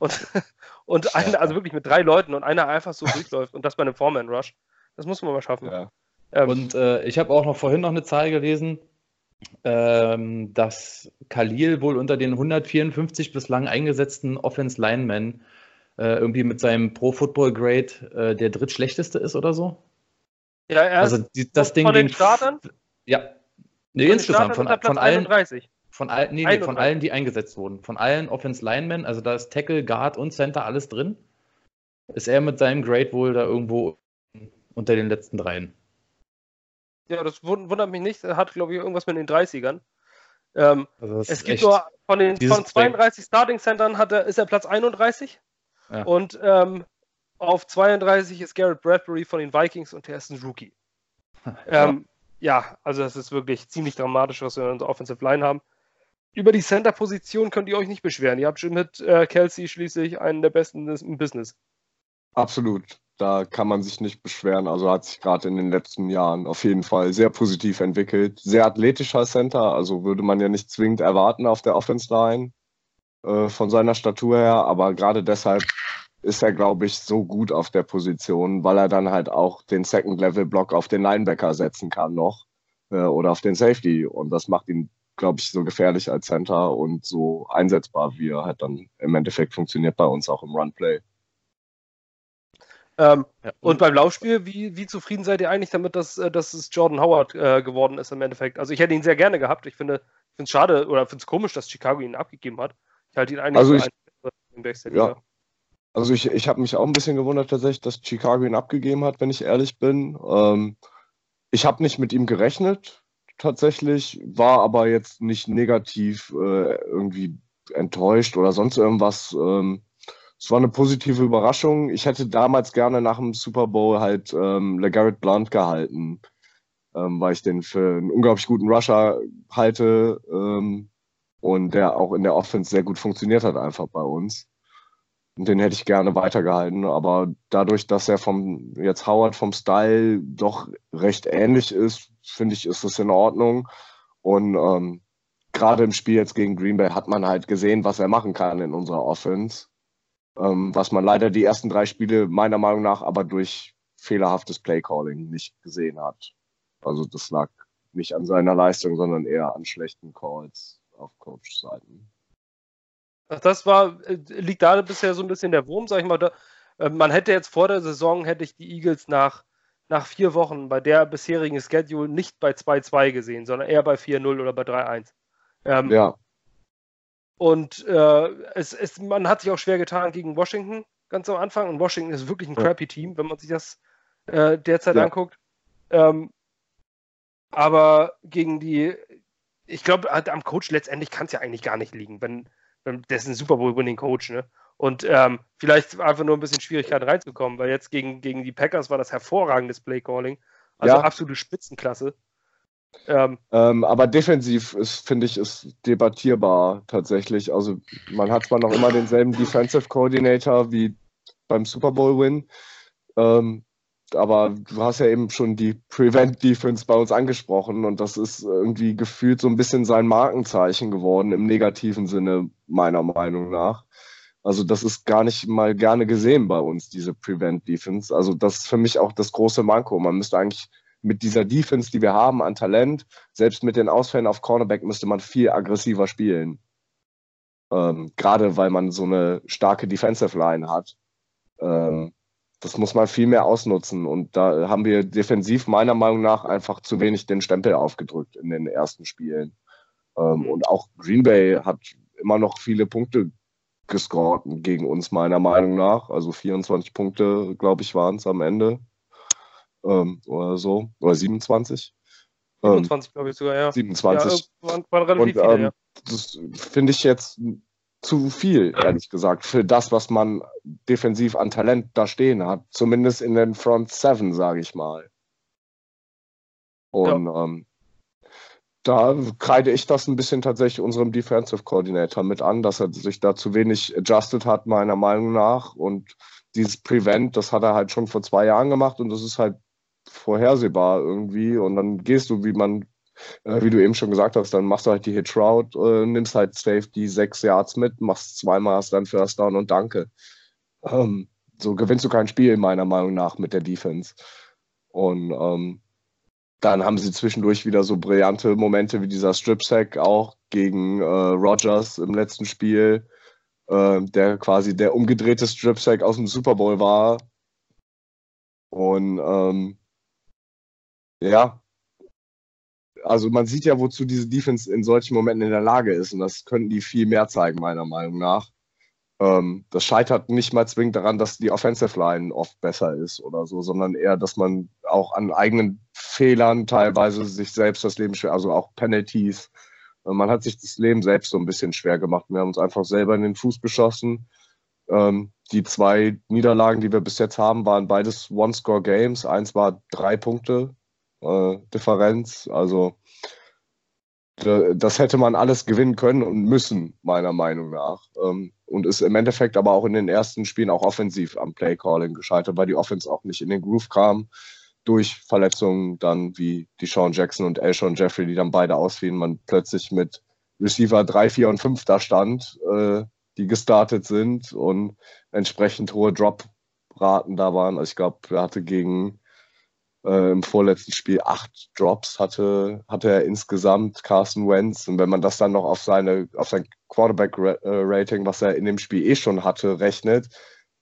und, und einer, also wirklich mit drei Leuten und einer einfach so durchläuft und das bei einem Foreman-Rush. Das muss man mal schaffen. ja. Ähm, Und äh, ich habe auch noch vorhin noch eine Zahl gelesen, ähm, dass Khalil wohl unter den 154 bislang eingesetzten Offense Linemen äh, irgendwie mit seinem Pro Football Grade äh, der drittschlechteste ist oder so. ja, er Also ist die, das von Ding den gegen- Startern? Ja. Nee, von den insgesamt von, von allen, 31. von, all, nee, nee, von 31. allen, die eingesetzt wurden, von allen Offense Linemen, also da ist Tackle, Guard und Center alles drin, ist er mit seinem Grade wohl da irgendwo unter den letzten dreien. Ja, das wund- wundert mich nicht. Er hat, glaube ich, irgendwas mit den 30ern. Ähm, Also es gibt nur von den von 32 Starting Centern hat er, ist er Platz 31. Ja. Und ähm, auf 32 ist Garrett Bradbury von den Vikings und der ist ein Rookie. Ähm, ja, also das ist wirklich ziemlich dramatisch, was wir in unserer Offensive Line haben. Über die Center-Position könnt ihr euch nicht beschweren. Ihr habt schon mit äh, Kelsey schließlich einen der besten im Business. Absolut. Da kann man sich nicht beschweren. Also hat sich gerade in den letzten Jahren auf jeden Fall sehr positiv entwickelt. Sehr athletischer Center, also würde man ja nicht zwingend erwarten auf der Offense Line äh, von seiner Statur her. Aber gerade deshalb ist er, glaube ich, so gut auf der Position, weil er dann halt auch den Second-Level-Block auf den Linebacker setzen kann noch äh, oder auf den Safety. Und das macht ihn, glaube ich, so gefährlich als Center und so einsetzbar, wie er halt dann im Endeffekt funktioniert bei uns auch im Run-Play. Ähm, ja. Und beim Laufspiel, wie, wie zufrieden seid ihr eigentlich damit, dass, äh, dass es Jordan Howard äh, geworden ist im Endeffekt? Also ich hätte ihn sehr gerne gehabt. Ich finde es schade oder finde es komisch, dass Chicago ihn abgegeben hat. Ich halte ihn eigentlich also ich, einen ja. Also ich, ich habe mich auch ein bisschen gewundert tatsächlich, dass Chicago ihn abgegeben hat, wenn ich ehrlich bin. Ähm, ich habe nicht mit ihm gerechnet tatsächlich, war aber jetzt nicht negativ äh, irgendwie enttäuscht oder sonst irgendwas. Ähm, es war eine positive Überraschung. Ich hätte damals gerne nach dem Super Bowl halt ähm, LeGarrette Blunt gehalten, ähm, weil ich den für einen unglaublich guten Rusher halte ähm, und der auch in der Offense sehr gut funktioniert hat einfach bei uns. Den hätte ich gerne weitergehalten, aber dadurch, dass er vom jetzt Howard vom Style doch recht ähnlich ist, finde ich, ist das in Ordnung. Und ähm, gerade im Spiel jetzt gegen Green Bay hat man halt gesehen, was er machen kann in unserer Offense ähm, was man leider die ersten drei Spiele meiner Meinung nach aber durch fehlerhaftes Playcalling nicht gesehen hat. Also das lag nicht an seiner Leistung, sondern eher an schlechten Calls auf Coach-Seiten. Das war, äh, liegt da bisher so ein bisschen der Wurm, sag ich mal. Da, äh, man hätte jetzt vor der Saison, hätte ich die Eagles nach, nach vier Wochen bei der bisherigen Schedule nicht bei 2-2 gesehen, sondern eher bei 4-0 oder bei 3-1. Ähm, ja. Und äh, es, es, man hat sich auch schwer getan gegen Washington ganz am Anfang. Und Washington ist wirklich ein ja. crappy Team, wenn man sich das äh, derzeit ja. anguckt. Ähm, aber gegen die, ich glaube, am Coach letztendlich kann es ja eigentlich gar nicht liegen, wenn der ist ein Super Bowl-winning Coach, ne? Und ähm, vielleicht einfach nur ein bisschen Schwierigkeiten reinzukommen, weil jetzt gegen, gegen die Packers war das hervorragendes Play Calling. Also ja. absolute Spitzenklasse. Ähm, ähm, aber defensiv ist, finde ich, ist debattierbar tatsächlich. Also man hat zwar noch immer denselben Defensive Coordinator wie beim Super Bowl Win, ähm, aber du hast ja eben schon die Prevent Defense bei uns angesprochen und das ist irgendwie gefühlt so ein bisschen sein Markenzeichen geworden im negativen Sinne meiner Meinung nach. Also das ist gar nicht mal gerne gesehen bei uns, diese Prevent Defense. Also das ist für mich auch das große Manko. Man müsste eigentlich mit dieser Defense, die wir haben an Talent, selbst mit den Ausfällen auf Cornerback müsste man viel aggressiver spielen. Ähm, Gerade weil man so eine starke Defensive Line hat. Ähm, das muss man viel mehr ausnutzen. Und da haben wir defensiv meiner Meinung nach einfach zu wenig den Stempel aufgedrückt in den ersten Spielen. Ähm, und auch Green Bay hat immer noch viele Punkte gescored gegen uns, meiner Meinung nach. Also 24 Punkte, glaube ich, waren es am Ende ähm, oder so, oder 27. 27, ähm, glaube ich sogar, ja. 27. Ja, waren, waren relativ Und, viele, ähm, ja. Das finde ich jetzt zu viel, ehrlich gesagt, für das, was man defensiv an Talent da stehen hat. Zumindest in den Front Seven, sage ich mal. Und ja. ähm, da kreide ich das ein bisschen tatsächlich unserem Defensive Coordinator mit an, dass er sich da zu wenig adjusted hat, meiner Meinung nach. Und dieses Prevent, das hat er halt schon vor zwei Jahren gemacht und das ist halt vorhersehbar irgendwie und dann gehst du, wie man, äh, wie du eben schon gesagt hast, dann machst du halt die Hitch Route, äh, nimmst halt Safety sechs Yards mit, machst zweimal, hast dann First Down und danke. Ähm, so gewinnst du kein Spiel, meiner Meinung nach, mit der Defense. Und ähm, dann haben sie zwischendurch wieder so brillante Momente wie dieser Strip Sack auch gegen äh, Rogers im letzten Spiel, äh, der quasi der umgedrehte Strip Sack aus dem Super Bowl war. Und ähm, ja. Also man sieht ja, wozu diese Defense in solchen Momenten in der Lage ist. Und das könnten die viel mehr zeigen, meiner Meinung nach. Ähm, das scheitert nicht mal zwingend daran, dass die Offensive Line oft besser ist oder so, sondern eher, dass man auch an eigenen Fehlern teilweise sich selbst das Leben schwer, also auch Penalties. Man hat sich das Leben selbst so ein bisschen schwer gemacht. Wir haben uns einfach selber in den Fuß geschossen. Ähm, die zwei Niederlagen, die wir bis jetzt haben, waren beides One-Score-Games. Eins war drei Punkte äh, Differenz. Also das hätte man alles gewinnen können und müssen, meiner Meinung nach. Ähm, und ist im Endeffekt aber auch in den ersten Spielen auch offensiv am Playcalling gescheitert, weil die Offense auch nicht in den Groove kam durch Verletzungen dann wie die Sean Jackson und Elshon Jeffrey, die dann beide ausfielen, man plötzlich mit Receiver 3, 4 und 5 da stand, äh, die gestartet sind und entsprechend hohe Drop-Raten da waren. Also ich glaube, er hatte gegen äh, im vorletzten Spiel acht Drops hatte, hatte er insgesamt Carson Wentz. Und wenn man das dann noch auf seine, auf sein Quarterback-Rating, was er in dem Spiel eh schon hatte, rechnet,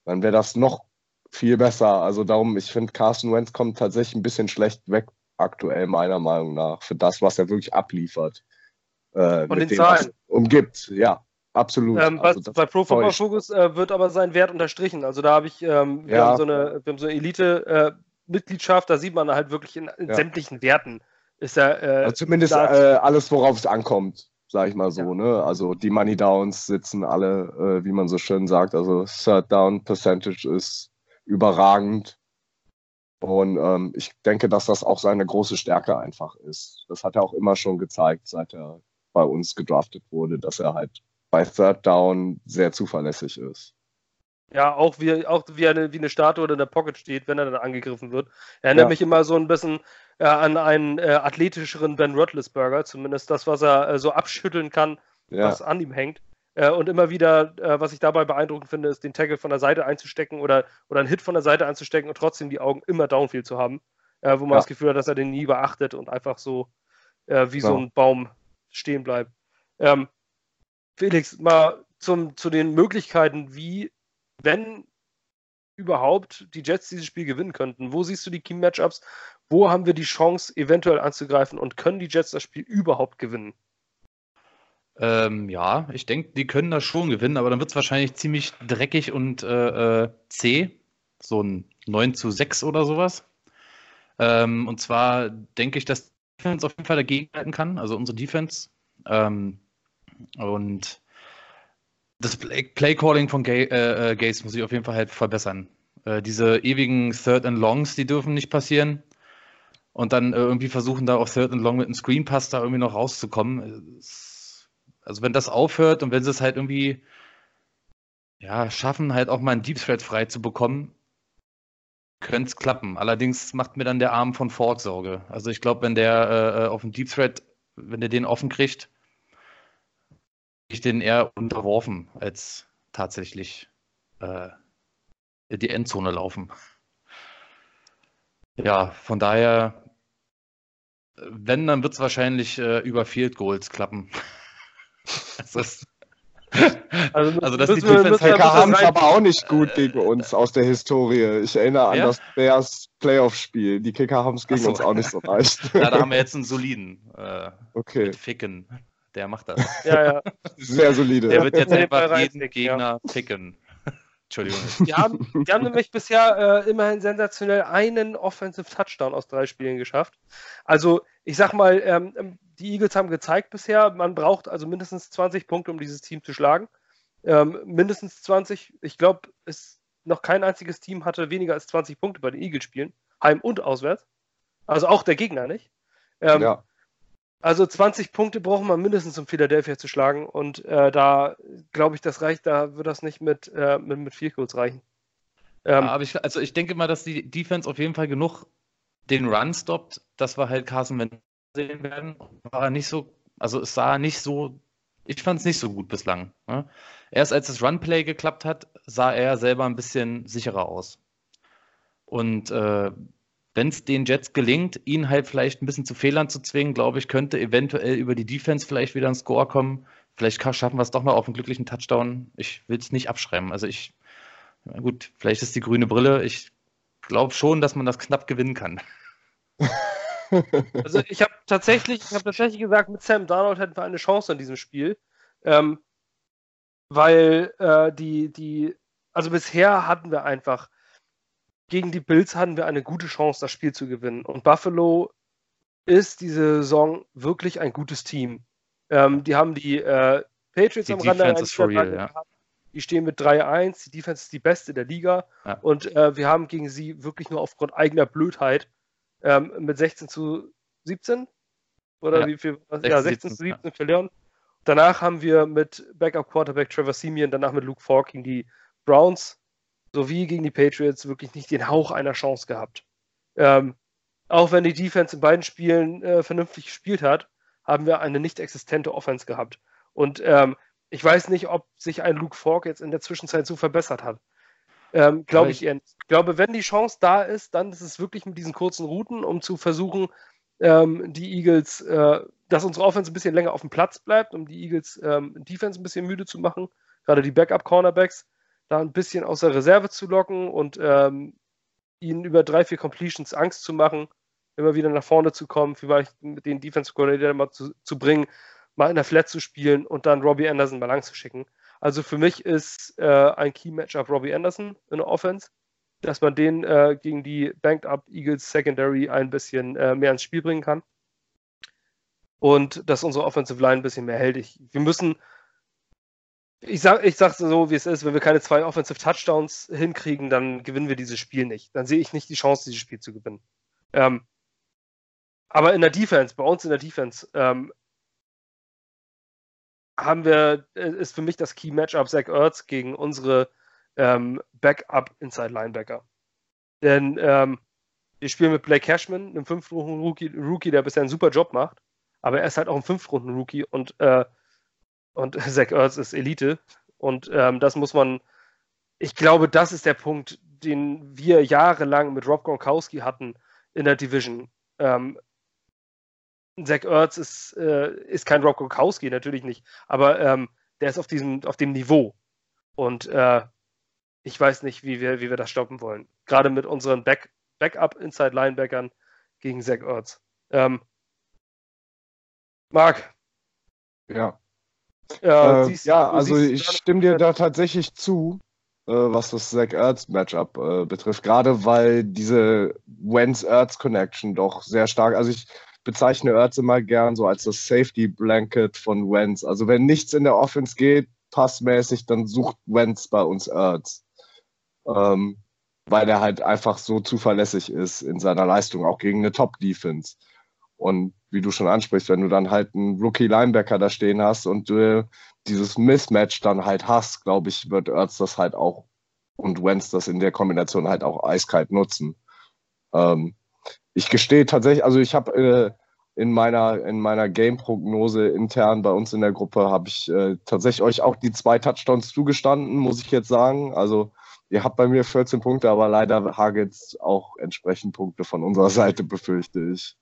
dann wäre das noch viel besser. Also darum, ich finde, Carson Wentz kommt tatsächlich ein bisschen schlecht weg aktuell, meiner Meinung nach, für das, was er wirklich abliefert. Äh, Von den Zahlen. Umgibt, ja. Absolut. Ähm, also bei Pro Football Focus äh, wird aber sein Wert unterstrichen. Also da habe ich, ähm, wir, ja. haben so eine, wir haben so eine Elite, äh, Mitgliedschaft, da sieht man halt wirklich in, in ja. sämtlichen Werten. Ist er, äh, also zumindest äh, alles, worauf es ankommt, sage ich mal so. Ja. Ne? Also die Money Downs sitzen alle, äh, wie man so schön sagt. Also Third Down Percentage ist überragend. Und ähm, ich denke, dass das auch seine große Stärke einfach ist. Das hat er auch immer schon gezeigt, seit er bei uns gedraftet wurde, dass er halt bei Third Down sehr zuverlässig ist. Ja, auch wie, auch wie, eine, wie eine Statue in der Pocket steht, wenn er dann angegriffen wird. Erinnert ja. mich immer so ein bisschen äh, an einen äh, athletischeren Ben Roethlisberger, zumindest das, was er äh, so abschütteln kann, ja. was an ihm hängt. Äh, und immer wieder, äh, was ich dabei beeindruckend finde, ist, den Tackle von der Seite einzustecken oder, oder einen Hit von der Seite einzustecken und trotzdem die Augen immer downfield zu haben, äh, wo man ja. das Gefühl hat, dass er den nie beachtet und einfach so wie so ein Baum stehen bleibt. Ähm, Felix, mal zum, zu den Möglichkeiten, wie wenn überhaupt die Jets dieses Spiel gewinnen könnten? Wo siehst du die Key-Matchups? Wo haben wir die Chance, eventuell anzugreifen und können die Jets das Spiel überhaupt gewinnen? Ähm, ja, ich denke, die können das schon gewinnen, aber dann wird es wahrscheinlich ziemlich dreckig und äh, äh, zäh. So ein 9 zu 6 oder sowas. Ähm, und zwar denke ich, dass die Defense auf jeden Fall dagegen halten kann, also unsere Defense. Ähm, und das Playcalling von Gay, äh, äh, Gaze muss ich auf jeden Fall halt verbessern. Äh, diese ewigen Third and Longs, die dürfen nicht passieren. Und dann äh, irgendwie versuchen da auf Third and Long mit einem Screen Pass da irgendwie noch rauszukommen. Also wenn das aufhört und wenn sie es halt irgendwie ja, schaffen, halt auch mal einen Deep Thread frei zu bekommen, könnte es klappen. Allerdings macht mir dann der Arm von Ford Sorge. Also ich glaube, wenn der äh, äh, auf dem Deep Thread, wenn der den offen kriegt, ich den eher unterworfen, als tatsächlich äh, die Endzone laufen. Ja, von daher, wenn, dann wird es wahrscheinlich äh, über Field Goals klappen. also, also, also dass die Defense halt haben es aber auch nicht gut gegen uns aus der Historie. Ich erinnere ja? an das Bears Playoff-Spiel. Die Kicker haben es gegen so. uns auch nicht so leicht. ja, da haben wir jetzt einen soliden äh, okay. Ficken. Der macht das. Ja, ja. Sehr solide. Der wird jetzt einfach jeden Gegner ja. ficken. Entschuldigung. Die haben, die haben nämlich bisher äh, immerhin sensationell einen Offensive Touchdown aus drei Spielen geschafft. Also, ich sag mal, ähm, die Eagles haben gezeigt bisher, man braucht also mindestens 20 Punkte, um dieses Team zu schlagen. Ähm, mindestens 20. Ich glaube, es noch kein einziges Team hatte weniger als 20 Punkte bei den Eagles spielen. Heim und auswärts. Also auch der Gegner nicht. Ähm, ja. Also 20 Punkte brauchen wir mindestens, um Philadelphia zu schlagen. Und äh, da glaube ich, das reicht, da wird das nicht mit, äh, mit, mit Field Goals reichen. Ähm, aber ich, also ich denke mal, dass die Defense auf jeden Fall genug den Run stoppt, dass wir halt Carson Wentz sehen werden. War nicht so, also es sah nicht so, ich fand es nicht so gut bislang. Ne? Erst als das Runplay geklappt hat, sah er selber ein bisschen sicherer aus. Und äh, wenn es den Jets gelingt, ihn halt vielleicht ein bisschen zu Fehlern zu zwingen, glaube ich, könnte eventuell über die Defense vielleicht wieder ein Score kommen. Vielleicht schaffen wir es doch mal auf einen glücklichen Touchdown. Ich will es nicht abschreiben. Also ich, gut, vielleicht ist die grüne Brille. Ich glaube schon, dass man das knapp gewinnen kann. Also ich habe tatsächlich, ich habe tatsächlich gesagt, mit Sam Darnold hätten wir eine Chance in diesem Spiel. Ähm, weil äh, die, die, also bisher hatten wir einfach gegen die Bills hatten wir eine gute Chance, das Spiel zu gewinnen. Und Buffalo ist diese Saison wirklich ein gutes Team. Ähm, die haben die äh, Patriots die am Rande real, ja. Die stehen mit 3-1. Die Defense ist die beste der Liga. Ja. Und äh, wir haben gegen sie wirklich nur aufgrund eigener Blödheit ähm, mit 16 zu 17 oder ja. wie viel? 16, ja, 16 zu 17 ja. verlieren. Danach haben wir mit Backup Quarterback Trevor Simeon, danach mit Luke Falk gegen die Browns sowie gegen die Patriots wirklich nicht den Hauch einer Chance gehabt. Ähm, auch wenn die Defense in beiden Spielen äh, vernünftig gespielt hat, haben wir eine nicht existente Offense gehabt. Und ähm, ich weiß nicht, ob sich ein Luke Falk jetzt in der Zwischenzeit so verbessert hat. Ähm, glaube ich eher nicht. Ich glaube, wenn die Chance da ist, dann ist es wirklich mit diesen kurzen Routen, um zu versuchen, ähm, die Eagles, äh, dass unsere Offense ein bisschen länger auf dem Platz bleibt, um die Eagles ähm, Defense ein bisschen müde zu machen. Gerade die Backup-Cornerbacks da ein bisschen aus der Reserve zu locken und ähm, ihnen über drei, vier Completions Angst zu machen, immer wieder nach vorne zu kommen, vielleicht mit den Defensive Coordinator mal zu, zu bringen, mal in der Flat zu spielen und dann Robbie Anderson mal lang zu schicken. Also für mich ist äh, ein Key-Matchup Robbie Anderson in der Offense, dass man den äh, gegen die Banked-Up Eagles Secondary ein bisschen äh, mehr ins Spiel bringen kann. Und dass unsere Offensive Line ein bisschen mehr hält. Ich, wir müssen, ich sag, ich sag's so, wie es ist, wenn wir keine zwei Offensive Touchdowns hinkriegen, dann gewinnen wir dieses Spiel nicht. Dann sehe ich nicht die Chance, dieses Spiel zu gewinnen. Ähm, aber in der Defense, bei uns in der Defense, ähm, haben wir, äh, ist für mich das Key Matchup Zach Ertz gegen unsere ähm, Backup Inside Linebacker. Denn ähm, wir spielen mit Blake Cashman, einem Fünftrunden-Rookie, Rookie, der bisher einen super Job macht, aber er ist halt auch ein Fünftrunden-Rookie und, äh, und Zach Ertz ist Elite. Und ähm, das muss man, ich glaube, das ist der Punkt, den wir jahrelang mit Rob Gronkowski hatten in der Division. Ähm, Zach Ertz ist, äh, ist kein Rob Gronkowski, natürlich nicht, aber ähm, der ist auf, diesem, auf dem Niveau. Und äh, ich weiß nicht, wie wir, wie wir das stoppen wollen. Gerade mit unseren Back, Backup-Inside-Linebackern gegen Zach Ertz. Ähm, Marc. Ja. Ja, äh, ja also ich stimme dir da tatsächlich zu, äh, was das Zach Ertz Matchup äh, betrifft. Gerade weil diese Wentz-Ertz-Connection doch sehr stark, also ich bezeichne Ertz immer gern so als das Safety Blanket von Wentz. Also wenn nichts in der Offense geht, passmäßig, dann sucht Wentz bei uns Ertz. Ähm, weil er halt einfach so zuverlässig ist in seiner Leistung, auch gegen eine Top-Defense. Und wie du schon ansprichst, wenn du dann halt einen Rookie-Linebacker da stehen hast und du dieses Mismatch dann halt hast, glaube ich, wird Ertz das halt auch und Wentz das in der Kombination halt auch eiskalt nutzen. Ähm, ich gestehe tatsächlich, also ich habe äh, in meiner, in meiner Game-Prognose intern bei uns in der Gruppe habe ich äh, tatsächlich euch auch die zwei Touchdowns zugestanden, muss ich jetzt sagen. Also ihr habt bei mir 14 Punkte, aber leider hagelt auch entsprechend Punkte von unserer Seite, befürchte ich.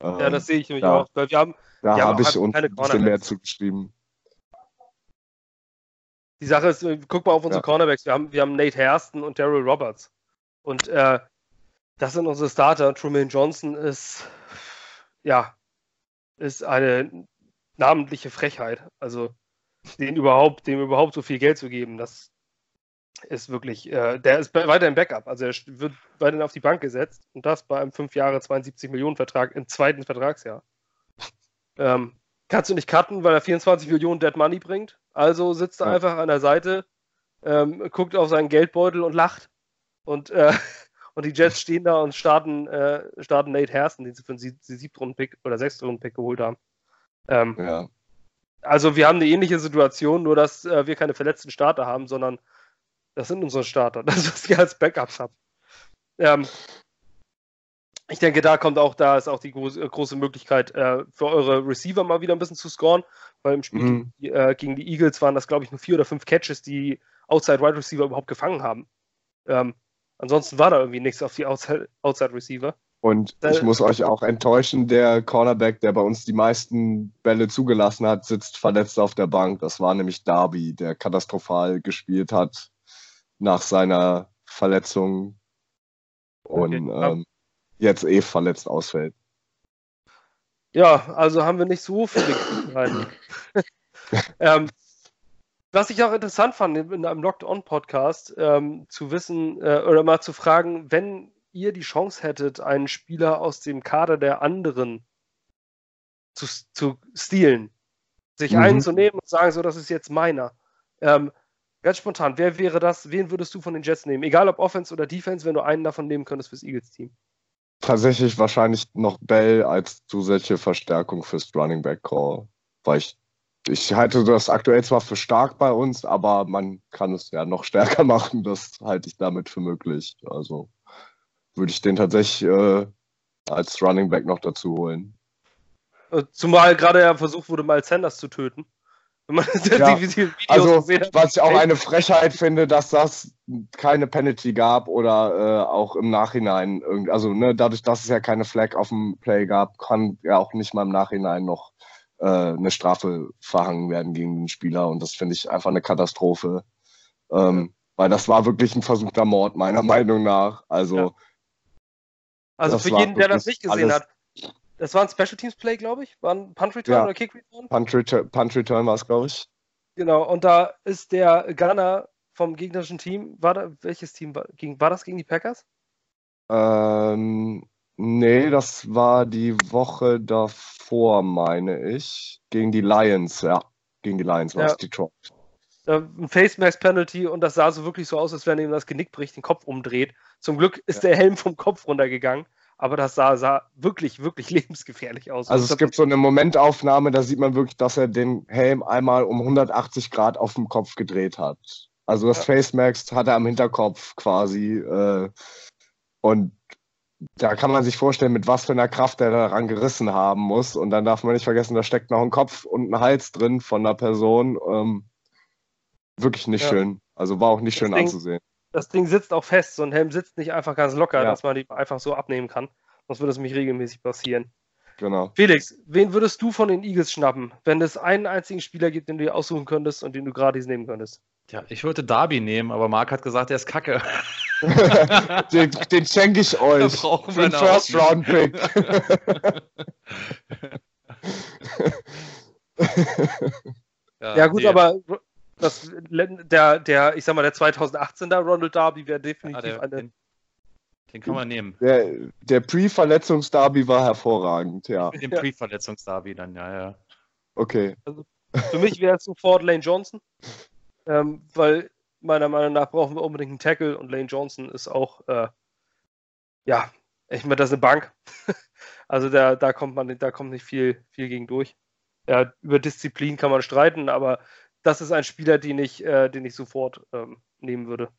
Ähm, ja, das sehe ich nämlich da, auch. Weil wir haben, da habe ich uns ein bisschen mehr zugeschrieben. Die Sache ist, guck mal auf unsere ja. Cornerbacks. Wir haben, wir haben Nate Hairston und Daryl Roberts. Und äh, das sind unsere Starter. Truman Johnson ist, ja, ist eine namentliche Frechheit. Also, den überhaupt, dem überhaupt so viel Geld zu geben, das ist wirklich, äh, der ist weiter im Backup. Also, er wird weiterhin auf die Bank gesetzt und das bei einem 5 Jahre 72 Millionen Vertrag im zweiten Vertragsjahr. Ähm, kannst du nicht cutten, weil er 24 Millionen Dead Money bringt. Also sitzt er ja. einfach an der Seite, ähm, guckt auf seinen Geldbeutel und lacht. Und äh, und die Jets stehen da und starten, äh, starten Nate Hairston, den sie für einen siebten oder sechsten Pick geholt haben. Ähm, ja. Also wir haben eine ähnliche Situation, nur dass äh, wir keine verletzten Starter haben, sondern das sind unsere Starter, das was ihr als Backups habt. Ähm, ich denke, da kommt auch, da ist auch die große, äh, große Möglichkeit äh, für eure Receiver mal wieder ein bisschen zu scoren, weil im Spiel mhm. gegen, äh, gegen die Eagles waren das, glaube ich, nur vier oder fünf Catches, die Outside Wide Receiver überhaupt gefangen haben. Ähm, Ansonsten war da irgendwie nichts auf die Outside, Outside Receiver. Und ich muss euch auch enttäuschen, der Cornerback, der bei uns die meisten Bälle zugelassen hat, sitzt verletzt auf der Bank. Das war nämlich Darby, der katastrophal gespielt hat nach seiner Verletzung und okay. ähm, jetzt eh verletzt ausfällt. Ja, also haben wir nicht so viele Gelegenheiten. ähm, was ich auch interessant fand in einem Locked On Podcast, ähm, zu wissen äh, oder mal zu fragen, wenn ihr die Chance hättet, einen Spieler aus dem Kader der anderen zu, zu stehlen, sich mhm. einzunehmen und sagen, so, das ist jetzt meiner. Ähm, ganz spontan, wer wäre das? Wen würdest du von den Jets nehmen? Egal ob Offense oder Defense, wenn du einen davon nehmen könntest fürs Eagles-Team. tatsächlich wahrscheinlich noch Bell als zusätzliche Verstärkung fürs Running Back Call, weil ich ich halte das aktuell zwar für stark bei uns, aber man kann es ja noch stärker machen. Das halte ich damit für möglich. Also würde ich den tatsächlich äh, als Running Back noch dazu holen. Äh, zumal gerade ja versucht wurde, mal Sanders zu töten. Ja, also, was ich auch eine Frechheit finde, dass das keine Penalty gab oder äh, auch im Nachhinein, also ne, dadurch, dass es ja keine Flag auf dem Play gab, kann ja auch nicht mal im Nachhinein noch äh, eine Strafe verhangen werden gegen den Spieler und das finde ich einfach eine Katastrophe. Ähm, weil das war wirklich ein versuchter Mord, meiner Meinung nach. Also, ja. also für jeden, der das nicht gesehen hat, das war ein Special Teams Play, glaube ich. War ein Punt Return ja. oder Kick Return? Punt Return, Punt Return war es, glaube ich. Genau, und da ist der Gunner vom gegnerischen Team, war da, welches Team war, gegen, war das gegen die Packers? Ähm, nee, das war die Woche davor, meine ich. Gegen die Lions, ja. Gegen die Lions war es ja. Detroit. Ein Face Max Penalty und das sah so wirklich so aus, als wenn ihm das Genick bricht, den Kopf umdreht. Zum Glück ist ja. der Helm vom Kopf runtergegangen aber das sah, sah wirklich, wirklich lebensgefährlich aus. Also es gibt so eine Momentaufnahme, da sieht man wirklich, dass er den Helm einmal um 180 Grad auf dem Kopf gedreht hat. Also das ja. Face Max hat er am Hinterkopf quasi. Äh, und da kann man sich vorstellen, mit was für einer Kraft er daran gerissen haben muss. Und dann darf man nicht vergessen, da steckt noch ein Kopf und ein Hals drin von einer Person. Ähm, wirklich nicht ja. schön. Also war auch nicht schön Deswegen, anzusehen das Ding sitzt auch fest. So ein Helm sitzt nicht einfach ganz locker, ja. dass man die einfach so abnehmen kann. Sonst würde es mich regelmäßig passieren. Genau. Felix, wen würdest du von den Eagles schnappen, wenn es einen einzigen Spieler gibt, den du dir aussuchen könntest und den du gratis nehmen könntest? Ja, ich wollte Darby nehmen, aber Marc hat gesagt, er ist kacke. den, den schenke ich euch. Da brauchen wir einen First Round Pick. ja, ja, gut, nee. aber das, der, der, ich sag mal, der 2018er Ronald Darby wäre definitiv ja, der, eine. Den, den, kann man nehmen. Der, der Pre-Verletzungs-Darby war hervorragend, ja. Den Pre-Verletzungs-Darby dann, ja, ja. Okay. Also, für mich wäre es sofort Lane Johnson, ähm, weil meiner Meinung nach brauchen wir unbedingt einen Tackle und Lane Johnson ist auch, äh, ja, ich meine, das ist eine Bank. also da, da kommt man, da kommt nicht viel, viel gegen durch. Ja, über Disziplin kann man streiten, aber das ist ein Spieler, den ich, äh, den ich sofort ähm, nehmen würde,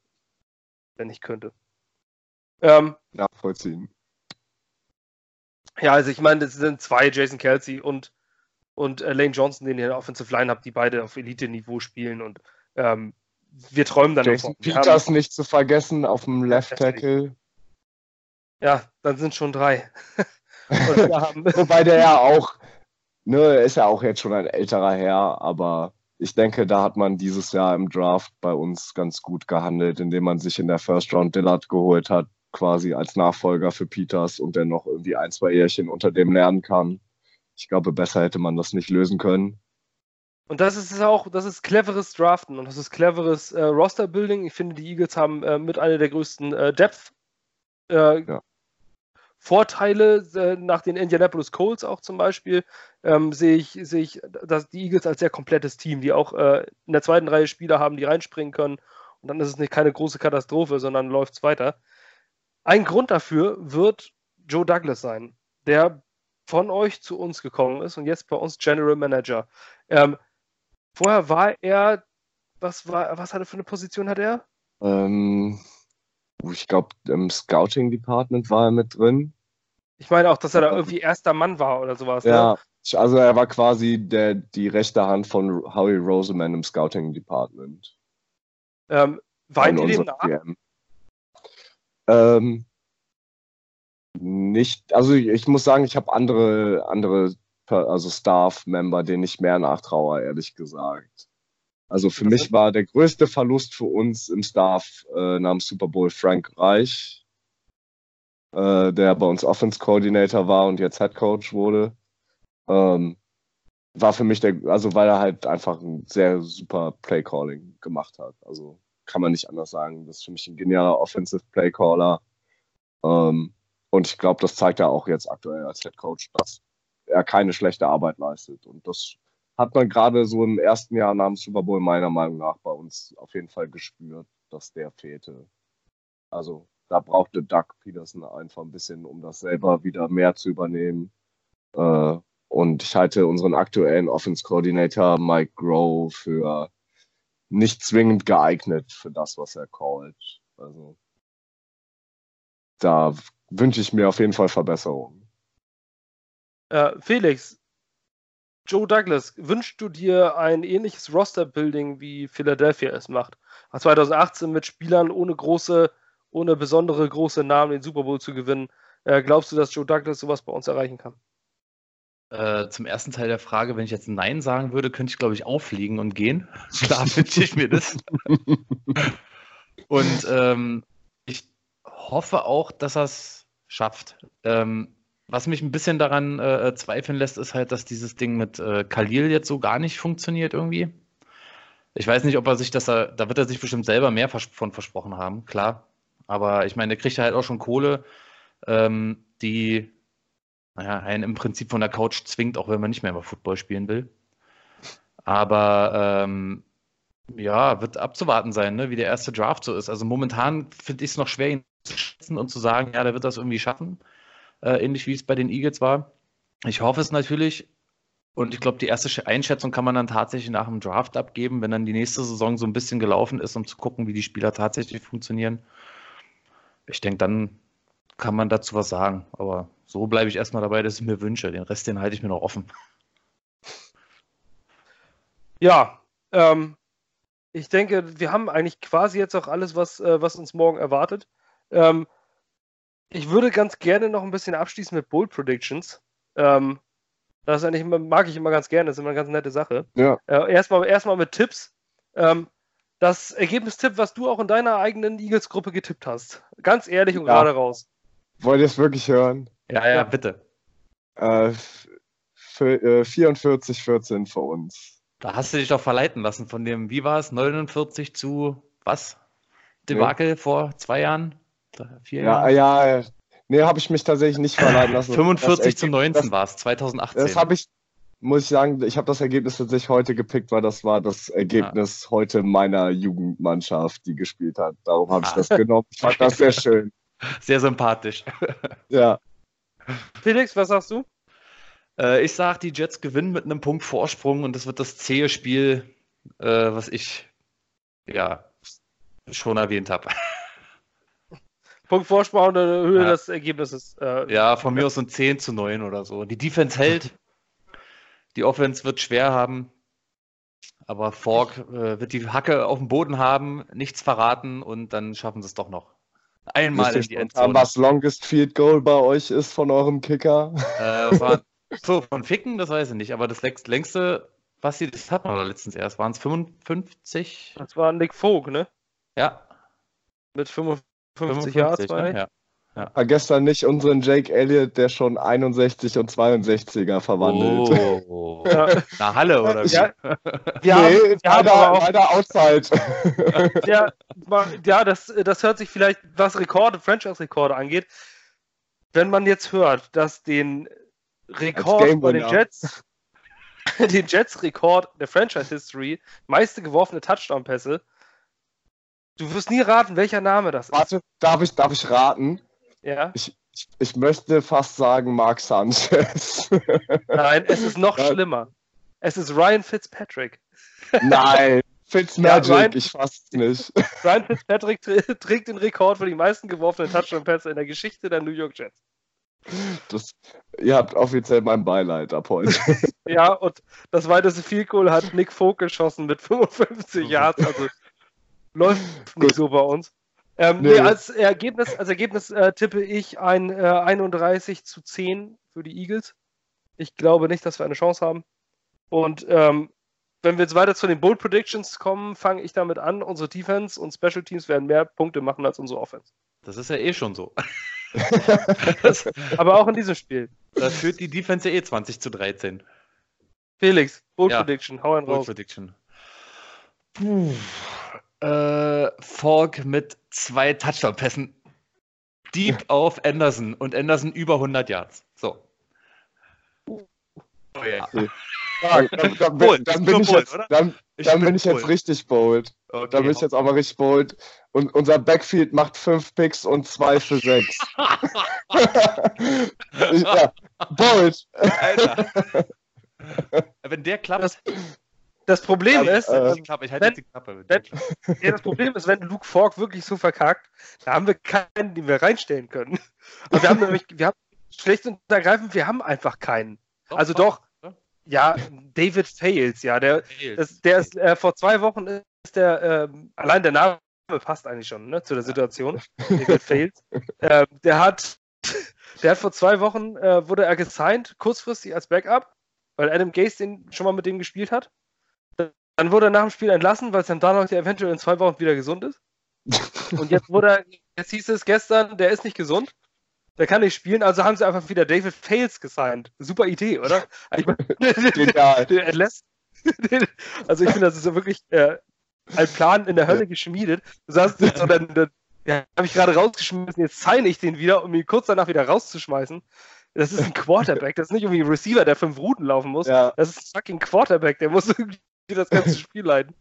wenn ich könnte. Ähm, Nachvollziehen. Ja, also ich meine, das sind zwei, Jason Kelsey und, und äh, Lane Johnson, den ihr in der Offensive Line habt, die beide auf Elite-Niveau spielen und ähm, wir träumen dann Jason davon. Peters nicht zu vergessen auf dem Left Tackle. Ja, dann sind schon drei. Wobei der ja auch, ne, ist ja auch jetzt schon ein älterer Herr, aber ich denke, da hat man dieses Jahr im Draft bei uns ganz gut gehandelt, indem man sich in der First Round Dillard geholt hat, quasi als Nachfolger für Peters und der noch irgendwie ein, zwei Jährchen unter dem lernen kann. Ich glaube, besser hätte man das nicht lösen können. Und das ist auch, das ist cleveres Draften und das ist cleveres äh, Roster-Building. Ich finde, die Eagles haben äh, mit einer der größten äh, Depth äh, ja. Vorteile äh, nach den Indianapolis Colts auch zum Beispiel, ähm, sehe ich, sehe ich dass die Eagles als sehr komplettes Team, die auch äh, in der zweiten Reihe Spieler haben, die reinspringen können. Und dann ist es nicht keine große Katastrophe, sondern läuft es weiter. Ein Grund dafür wird Joe Douglas sein, der von euch zu uns gekommen ist und jetzt bei uns General Manager. Ähm, vorher war er, was war, was hatte für eine Position hat er? Ähm, ich glaube, im Scouting Department war er mit drin. Ich meine auch, dass er da irgendwie erster Mann war oder sowas. Ne? Ja, ne? also er war quasi der, die rechte Hand von Howie Roseman im Scouting Department. Ähm, weint ihr dem nach? Ähm, nicht, also ich, ich muss sagen, ich habe andere, andere, also Staff-Member, denen ich mehr nachtraue, ehrlich gesagt. Also für mich war der größte Verlust für uns im Staff äh, namens Super Bowl Frank Reich, äh, der bei uns Offense Coordinator war und jetzt Head Coach wurde. Ähm, war für mich der, also weil er halt einfach ein sehr super Play Calling gemacht hat. Also kann man nicht anders sagen. Das ist für mich ein genialer Offensive Play Caller. Ähm, und ich glaube, das zeigt er auch jetzt aktuell als Head Coach, dass er keine schlechte Arbeit leistet. Und das hat man gerade so im ersten Jahr dem Super Bowl meiner Meinung nach bei uns auf jeden Fall gespürt, dass der fehlte. Also da brauchte Doug Peterson einfach ein bisschen, um das selber wieder mehr zu übernehmen. Äh, und ich halte unseren aktuellen Offense Coordinator Mike Groh für nicht zwingend geeignet für das, was er callt. Also da wünsche ich mir auf jeden Fall Verbesserungen. Äh, Felix, Joe Douglas, wünschst du dir ein ähnliches Roster-Building wie Philadelphia es macht? 2018 mit Spielern ohne große, ohne besondere große Namen den Super Bowl zu gewinnen. Äh, glaubst du, dass Joe Douglas sowas bei uns erreichen kann? Äh, zum ersten Teil der Frage, wenn ich jetzt Nein sagen würde, könnte ich, glaube ich, auffliegen und gehen. Klar wünsche ich mir das. und ähm, ich hoffe auch, dass er es schafft. Ähm, was mich ein bisschen daran äh, zweifeln lässt, ist halt, dass dieses Ding mit äh, Khalil jetzt so gar nicht funktioniert irgendwie. Ich weiß nicht, ob er sich das, da, da wird er sich bestimmt selber mehr von versprochen haben, klar. Aber ich meine, der kriegt ja halt auch schon Kohle, ähm, die naja, einen im Prinzip von der Couch zwingt, auch wenn man nicht mehr über Football spielen will. Aber ähm, ja, wird abzuwarten sein, ne, wie der erste Draft so ist. Also momentan finde ich es noch schwer, ihn zu schätzen und zu sagen, ja, der wird das irgendwie schaffen. Äh, ähnlich wie es bei den Eagles war. Ich hoffe es natürlich. Und ich glaube, die erste Einschätzung kann man dann tatsächlich nach dem Draft abgeben, wenn dann die nächste Saison so ein bisschen gelaufen ist, um zu gucken, wie die Spieler tatsächlich funktionieren. Ich denke, dann kann man dazu was sagen. Aber so bleibe ich erstmal dabei, dass ich mir wünsche. Den Rest, den halte ich mir noch offen. Ja, ähm, ich denke, wir haben eigentlich quasi jetzt auch alles, was, äh, was uns morgen erwartet. Ähm, ich würde ganz gerne noch ein bisschen abschließen mit Bold Predictions. Ähm, das eigentlich mag ich immer ganz gerne, das ist immer eine ganz nette Sache. Ja. Äh, erstmal, erstmal mit Tipps. Ähm, das Ergebnistipp, was du auch in deiner eigenen Eagles-Gruppe getippt hast. Ganz ehrlich und ja. gerade raus. Wollt ihr es wirklich hören? Ja, ja, bitte. Äh, für, äh, 44, 14 für uns. Da hast du dich doch verleiten lassen von dem, wie war es, 49 zu was? Debakel nee. vor zwei Jahren? Vier ja, Jahren? Ja, nee, habe ich mich tatsächlich nicht verleiten lassen. 45 zu 19 war es, 2018. Das habe ich, muss ich sagen, ich habe das Ergebnis tatsächlich heute gepickt, weil das war das Ergebnis ja. heute meiner Jugendmannschaft, die gespielt hat. Darum habe ich ah. das genommen. Ich fand das sehr schön. Sehr sympathisch. Ja. Felix, was sagst du? Äh, ich sage, die Jets gewinnen mit einem Punkt Vorsprung und das wird das zähe Spiel, äh, was ich ja schon erwähnt habe. Punkt Vorsprung und Höhe ja. des Ergebnisses. Äh, ja, von mir aus ein 10 zu 9 oder so. Die Defense hält. Die Offense wird schwer haben. Aber Fork äh, wird die Hacke auf dem Boden haben, nichts verraten und dann schaffen sie es doch noch. Einmal in die Endzone. Was Longest Field Goal bei euch ist von eurem Kicker? Äh, war, so, von Ficken, das weiß ich nicht, aber das längste, was sie, das hat man letztens erst, waren es 55? Das war Nick Vogt, ne? Ja. Mit 55, 55 Yards ne? Ja. Ja. Vergesst dann nicht unseren Jake Elliott, der schon 61 und 62er verwandelt. Oh. ja. Na Halle oder wie? Ja, wir nee, haben, leider, auch, leider outside. Ja, ja das, das hört sich vielleicht, was Rekorde, Franchise-Rekorde angeht, wenn man jetzt hört, dass den Rekord bei den Jets, den Jets-Rekord der Franchise-History, meiste geworfene Touchdown-Pässe, du wirst nie raten, welcher Name das Warte, ist. Warte, darf ich, darf ich raten? Ja. Ich, ich, ich möchte fast sagen Mark Sanchez. Nein, es ist noch schlimmer. Es ist Ryan Fitzpatrick. Nein, Fitzmagic, ja, Ryan, ich fasse nicht. Ryan Fitzpatrick trägt den Rekord für die meisten geworfenen Touchdown-Pässe in der Geschichte der New York Jets. Das, ihr habt offiziell mein Beileid ab heute. ja, und das weiteste Field Goal hat Nick Vogt geschossen mit 55 Yards. Also läuft nicht so bei uns. Ähm, nee. Nee, als Ergebnis, als Ergebnis äh, tippe ich ein äh, 31 zu 10 für die Eagles. Ich glaube nicht, dass wir eine Chance haben. Und ähm, wenn wir jetzt weiter zu den Bold Predictions kommen, fange ich damit an. Unsere Defense und Special Teams werden mehr Punkte machen als unsere Offense. Das ist ja eh schon so. das, aber auch in diesem Spiel. Da führt die Defense ja eh 20 zu 13. Felix, Bold ja, Prediction, hau einen Bold raus. Prediction. Puh äh, Falk mit zwei Touchdown-Pässen deep auf Anderson und Anderson über 100 Yards. So. Oh ja. Okay. Dann, dann, dann, bin ich jetzt, dann, Ich dann bin, bin ich jetzt richtig bold. Okay, dann bin ich jetzt auch mal richtig bold. Und unser Backfield macht fünf Picks und zwei für sechs. ja, bold. Alter. Wenn der klappt. Das, Problem ja, ist, äh, ich halte jetzt die Klappe. Wenn, ja, das Problem ist, wenn Luke Falk wirklich so verkackt, da haben wir keinen, den wir reinstellen können. Und wir haben nämlich, wir haben schlecht und ergreifend, wir haben einfach keinen. Doch, also doch, ja, David Fails, ja, der, das, der ist äh, vor zwei Wochen ist der, äh, allein der Name passt eigentlich schon ne, zu der Situation. David Fails. Äh, der hat, der hat vor zwei Wochen äh, wurde er gesigned, kurzfristig als Backup, weil Adam Gase den schon mal mit dem gespielt hat. Dann wurde er nach dem Spiel entlassen, weil Sam Darnold ja eventuell in zwei Wochen wieder gesund ist. Und jetzt wurde er, jetzt hieß es gestern, der ist nicht gesund. Der kann nicht spielen, also haben sie einfach wieder David Fails gesigned. Super Idee, oder? Ich mein, Genial. Der entlässt. Also ich finde, das ist wirklich äh, ein Plan in der Hölle geschmiedet. Du sagst so, dann, dann ja, habe ich gerade rausgeschmissen, jetzt sign ich den wieder, um ihn kurz danach wieder rauszuschmeißen. Das ist ein Quarterback, das ist nicht irgendwie ein Receiver, der fünf Routen laufen muss. Ja. Das ist ein fucking Quarterback, der muss irgendwie das ganze Spiel leiden.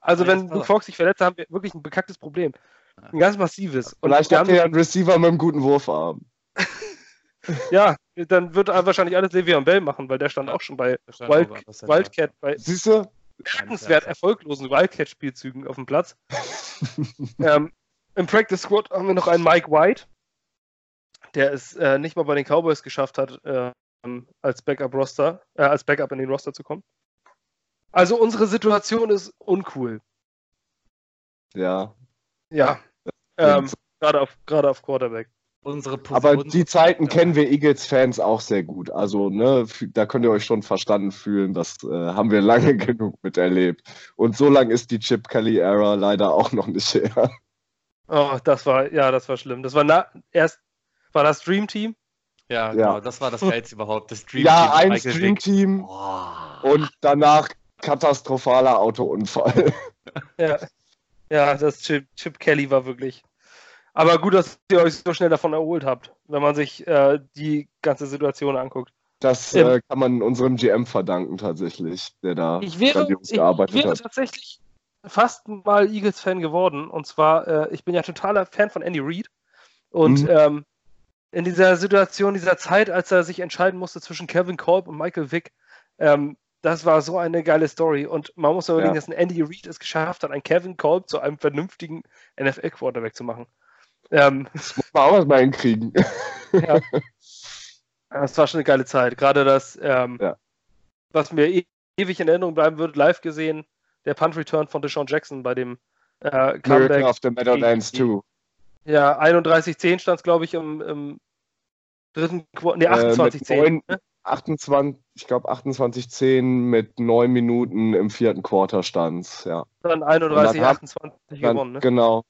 Also, wenn Luke Fox sich verletzt, haben wir wirklich ein bekacktes Problem. Ein ganz massives. Und Vielleicht habt ihr ja einen Receiver mit einem guten Wurfarm. ja, dann wird er wahrscheinlich alles Le'Veon Bell machen, weil der stand auch schon bei Wild, Wildcat, bei Siehst du? bemerkenswert erfolglosen Wildcat-Spielzügen auf dem Platz. ähm, Im Practice Squad haben wir noch einen Mike White, der es äh, nicht mal bei den Cowboys geschafft hat, äh, als Backup-Roster, äh, als Backup in den Roster zu kommen. Also unsere Situation ist uncool. Ja. Ja. Ähm, gerade auf, gerade auf Quarterback. Unsere Aber die Zeiten kennen wir Eagles-Fans auch sehr gut. Also, ne, da könnt ihr euch schon verstanden fühlen. Das äh, haben wir lange genug miterlebt. Und so lange ist die Chip Kelly-Ära leider auch noch nicht her. Oh, das war, ja, das war schlimm. Das war na, erst, war das Dream Team? Ja, genau, ja. das war das Geilste überhaupt. Das Dream ja, Team. ein Dream Team. Oh. Und danach katastrophaler Autounfall. Ja, ja das Chip, Chip Kelly war wirklich. Aber gut, dass ihr euch so schnell davon erholt habt, wenn man sich äh, die ganze Situation anguckt. Das ähm, äh, kann man unserem GM verdanken tatsächlich, der da ich wäre, gearbeitet ich wäre hat. tatsächlich fast mal Eagles-Fan geworden. Und zwar, äh, ich bin ja totaler Fan von Andy Reid. Und mhm. ähm, in dieser Situation, dieser Zeit, als er sich entscheiden musste zwischen Kevin Kolb und Michael Vick, ähm, das war so eine geile Story. Und man muss überlegen, ja. dass ein Andy Reid es geschafft hat, einen Kevin Kolb zu einem vernünftigen NFL-Quarterback zu machen. Ähm, das muss man auch erstmal hinkriegen. ja. Das war schon eine geile Zeit. Gerade das, ähm, ja. was mir e ewig in Erinnerung bleiben wird, live gesehen, der Punt-Return von Deshaun Jackson bei dem äh, Comeback. of the Meadowlands 2. Ja, 31-10 stand es, glaube ich, im, im dritten Quartal. Ne, 28-10. Äh, 28, ich glaube 28-10 mit 9 Minuten im vierten Quarter stand ja. Dann 31-28 gewonnen, ne? Genau.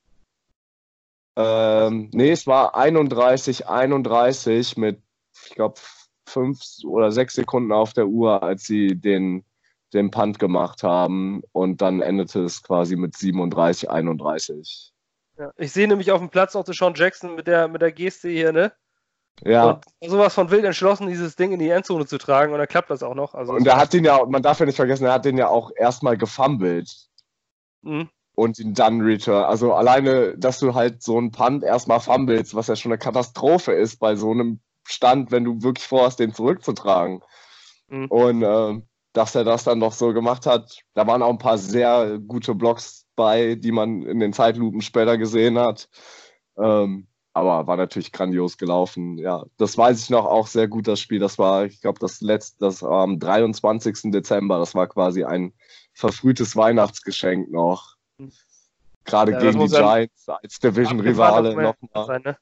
Ähm, nee, es war 31-31 mit, ich glaube, 5 oder 6 Sekunden auf der Uhr, als sie den, den Punt gemacht haben. Und dann endete es quasi mit 37-31. Ja, ich sehe nämlich auf dem Platz auch Sean Jackson mit der, mit der Geste hier, ne? Ja. Und sowas von wild entschlossen, dieses Ding in die Endzone zu tragen und dann klappt das auch noch. Also und er hat den ja, man darf ja nicht vergessen, er hat den ja auch erstmal gefummelt. Mhm. Und ihn dann return. Also alleine, dass du halt so einen Punt erstmal fummelst, was ja schon eine Katastrophe ist bei so einem Stand, wenn du wirklich vorhast, den zurückzutragen. Mhm. Und äh, dass er das dann noch so gemacht hat, da waren auch ein paar sehr gute Blocks bei, die man in den Zeitlupen später gesehen hat. Ähm, aber war natürlich grandios gelaufen. Ja, das weiß ich noch auch sehr gut, das Spiel. Das war, ich glaube, das letzte, das war am 23. Dezember. Das war quasi ein verfrühtes Weihnachtsgeschenk noch. Gerade ja, gegen die Giants als Division-Rivale nochmal. Ne?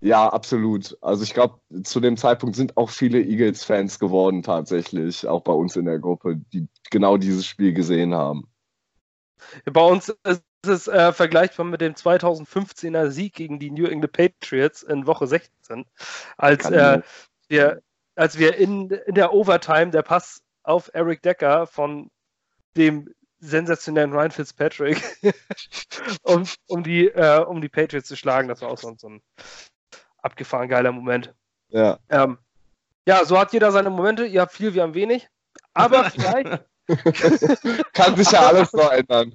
Ja, absolut. Also ich glaube, zu dem Zeitpunkt sind auch viele Eagles-Fans geworden tatsächlich, auch bei uns in der Gruppe, die genau dieses Spiel gesehen haben. Bei uns ist das ist äh, vergleichbar mit dem 2015er Sieg gegen die New England Patriots in Woche 16, als, äh, wir, als wir in, in der Overtime der Pass auf Eric Decker von dem sensationellen Ryan Fitzpatrick, um, um, die, äh, um die Patriots zu schlagen. Das war auch so, ein abgefahren geiler Moment. Ja. Ähm, ja, so hat jeder seine Momente. Ihr habt viel, wir haben wenig. Aber vielleicht, Kann sich ja alles noch ändern.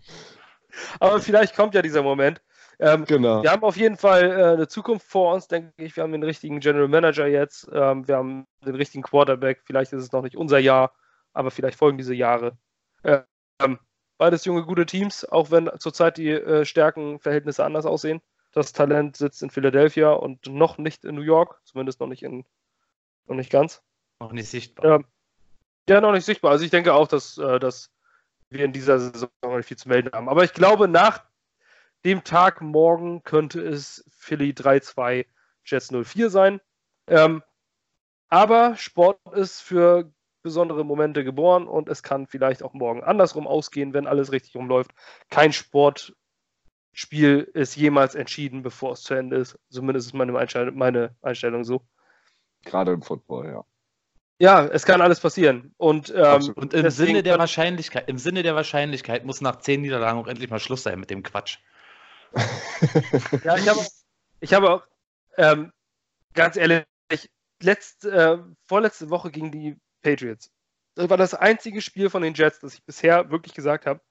Aber vielleicht kommt ja dieser Moment. Ähm, Genau. Wir haben auf jeden Fall äh, eine Zukunft vor uns, denke ich. Wir haben den richtigen General Manager jetzt. Ähm, wir haben den richtigen Quarterback. Vielleicht ist es noch nicht unser Jahr, aber vielleicht folgen diese Jahre. Ähm, beides junge, gute Teams, auch wenn zurzeit die äh, Stärkenverhältnisse anders aussehen. Das Talent sitzt in Philadelphia und noch nicht in New York, zumindest noch nicht in, noch nicht ganz. Noch nicht sichtbar. Ja, ja noch nicht sichtbar. Also ich denke auch, dass, äh, dass wir in dieser Saison noch nicht viel zu melden haben. Aber ich glaube, nach dem Tag morgen könnte es Philly 3-2 Jets 04 sein. Ähm, aber Sport ist für besondere Momente geboren und es kann vielleicht auch morgen andersrum ausgehen, wenn alles richtig rumläuft. Kein Sportspiel ist jemals entschieden, bevor es zu Ende ist. Zumindest ist meine Einstellung, meine Einstellung so. Gerade im Football, ja. Ja, es kann alles passieren. Und, ähm. Und im Sinne der Wahrscheinlichkeit, im Sinne der Wahrscheinlichkeit muss nach zehn Niederlagen auch endlich mal Schluss sein mit dem Quatsch. Ja, ich habe, ich habe auch, ähm, ganz ehrlich, letzt, äh, vorletzte Woche gegen die Patriots. Das war das einzige Spiel von den Jets, das ich bisher wirklich gesagt habe,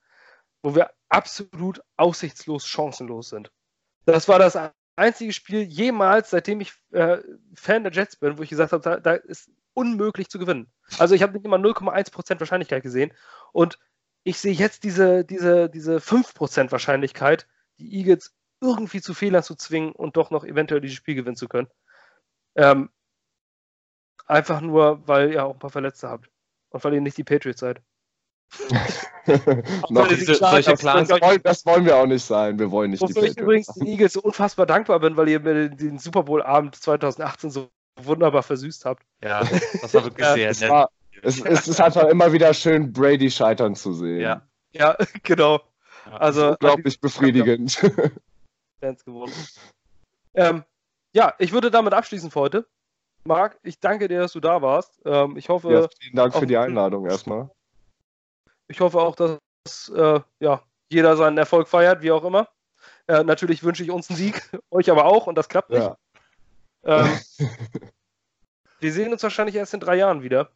wo wir absolut aussichtslos chancenlos sind. Das war das einzige Spiel jemals, seitdem ich äh, Fan der Jets bin, wo ich gesagt habe, da, da ist unmöglich zu gewinnen. Also ich habe nicht immer 0,1% Wahrscheinlichkeit gesehen und ich sehe jetzt diese, diese, diese 5% Wahrscheinlichkeit, die Eagles irgendwie zu Fehlern zu zwingen und doch noch eventuell dieses Spiel gewinnen zu können. Ähm, einfach nur, weil ihr auch ein paar Verletzte habt. Und weil ihr nicht die Patriots seid. Noch, Diese- das, solche das- wollen, das wollen wir auch nicht sein. Wir wollen nicht die Wofür ich Patriots übrigens den Eagles so unfassbar dankbar bin, weil ihr mir den Super Bowl-Abend 2018 so wunderbar versüßt habt. Ja, das war wirklich Ja, sehr Es, nett. war, es, es ist einfach immer wieder schön, Brady scheitern zu sehen. Ja. Ja, genau. Ja. Also Unglaublich befriedigend. Fans geworden. Ähm, ja, ich würde damit abschließen für heute. Marc, ich danke dir, dass du da warst. Ähm, ich hoffe, Ja, vielen Dank für die Einladung erstmal. Ich hoffe auch, dass äh, ja, jeder seinen Erfolg feiert, wie auch immer. Äh, natürlich wünsche ich uns einen Sieg, euch aber auch und das klappt nicht. Ähm, wir sehen uns wahrscheinlich erst in drei Jahren wieder.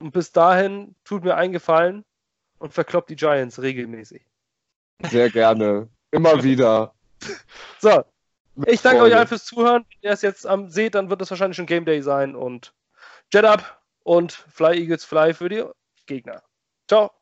Und bis dahin tut mir einen Gefallen und verkloppt die Giants regelmäßig. Sehr gerne. Immer wieder. So, ich danke euch Freude. allen fürs Zuhören. Wenn ihr es jetzt am seht, dann wird es wahrscheinlich schon Game Day sein und Jet Up und Fly Eagles Fly für die Gegner. Ciao.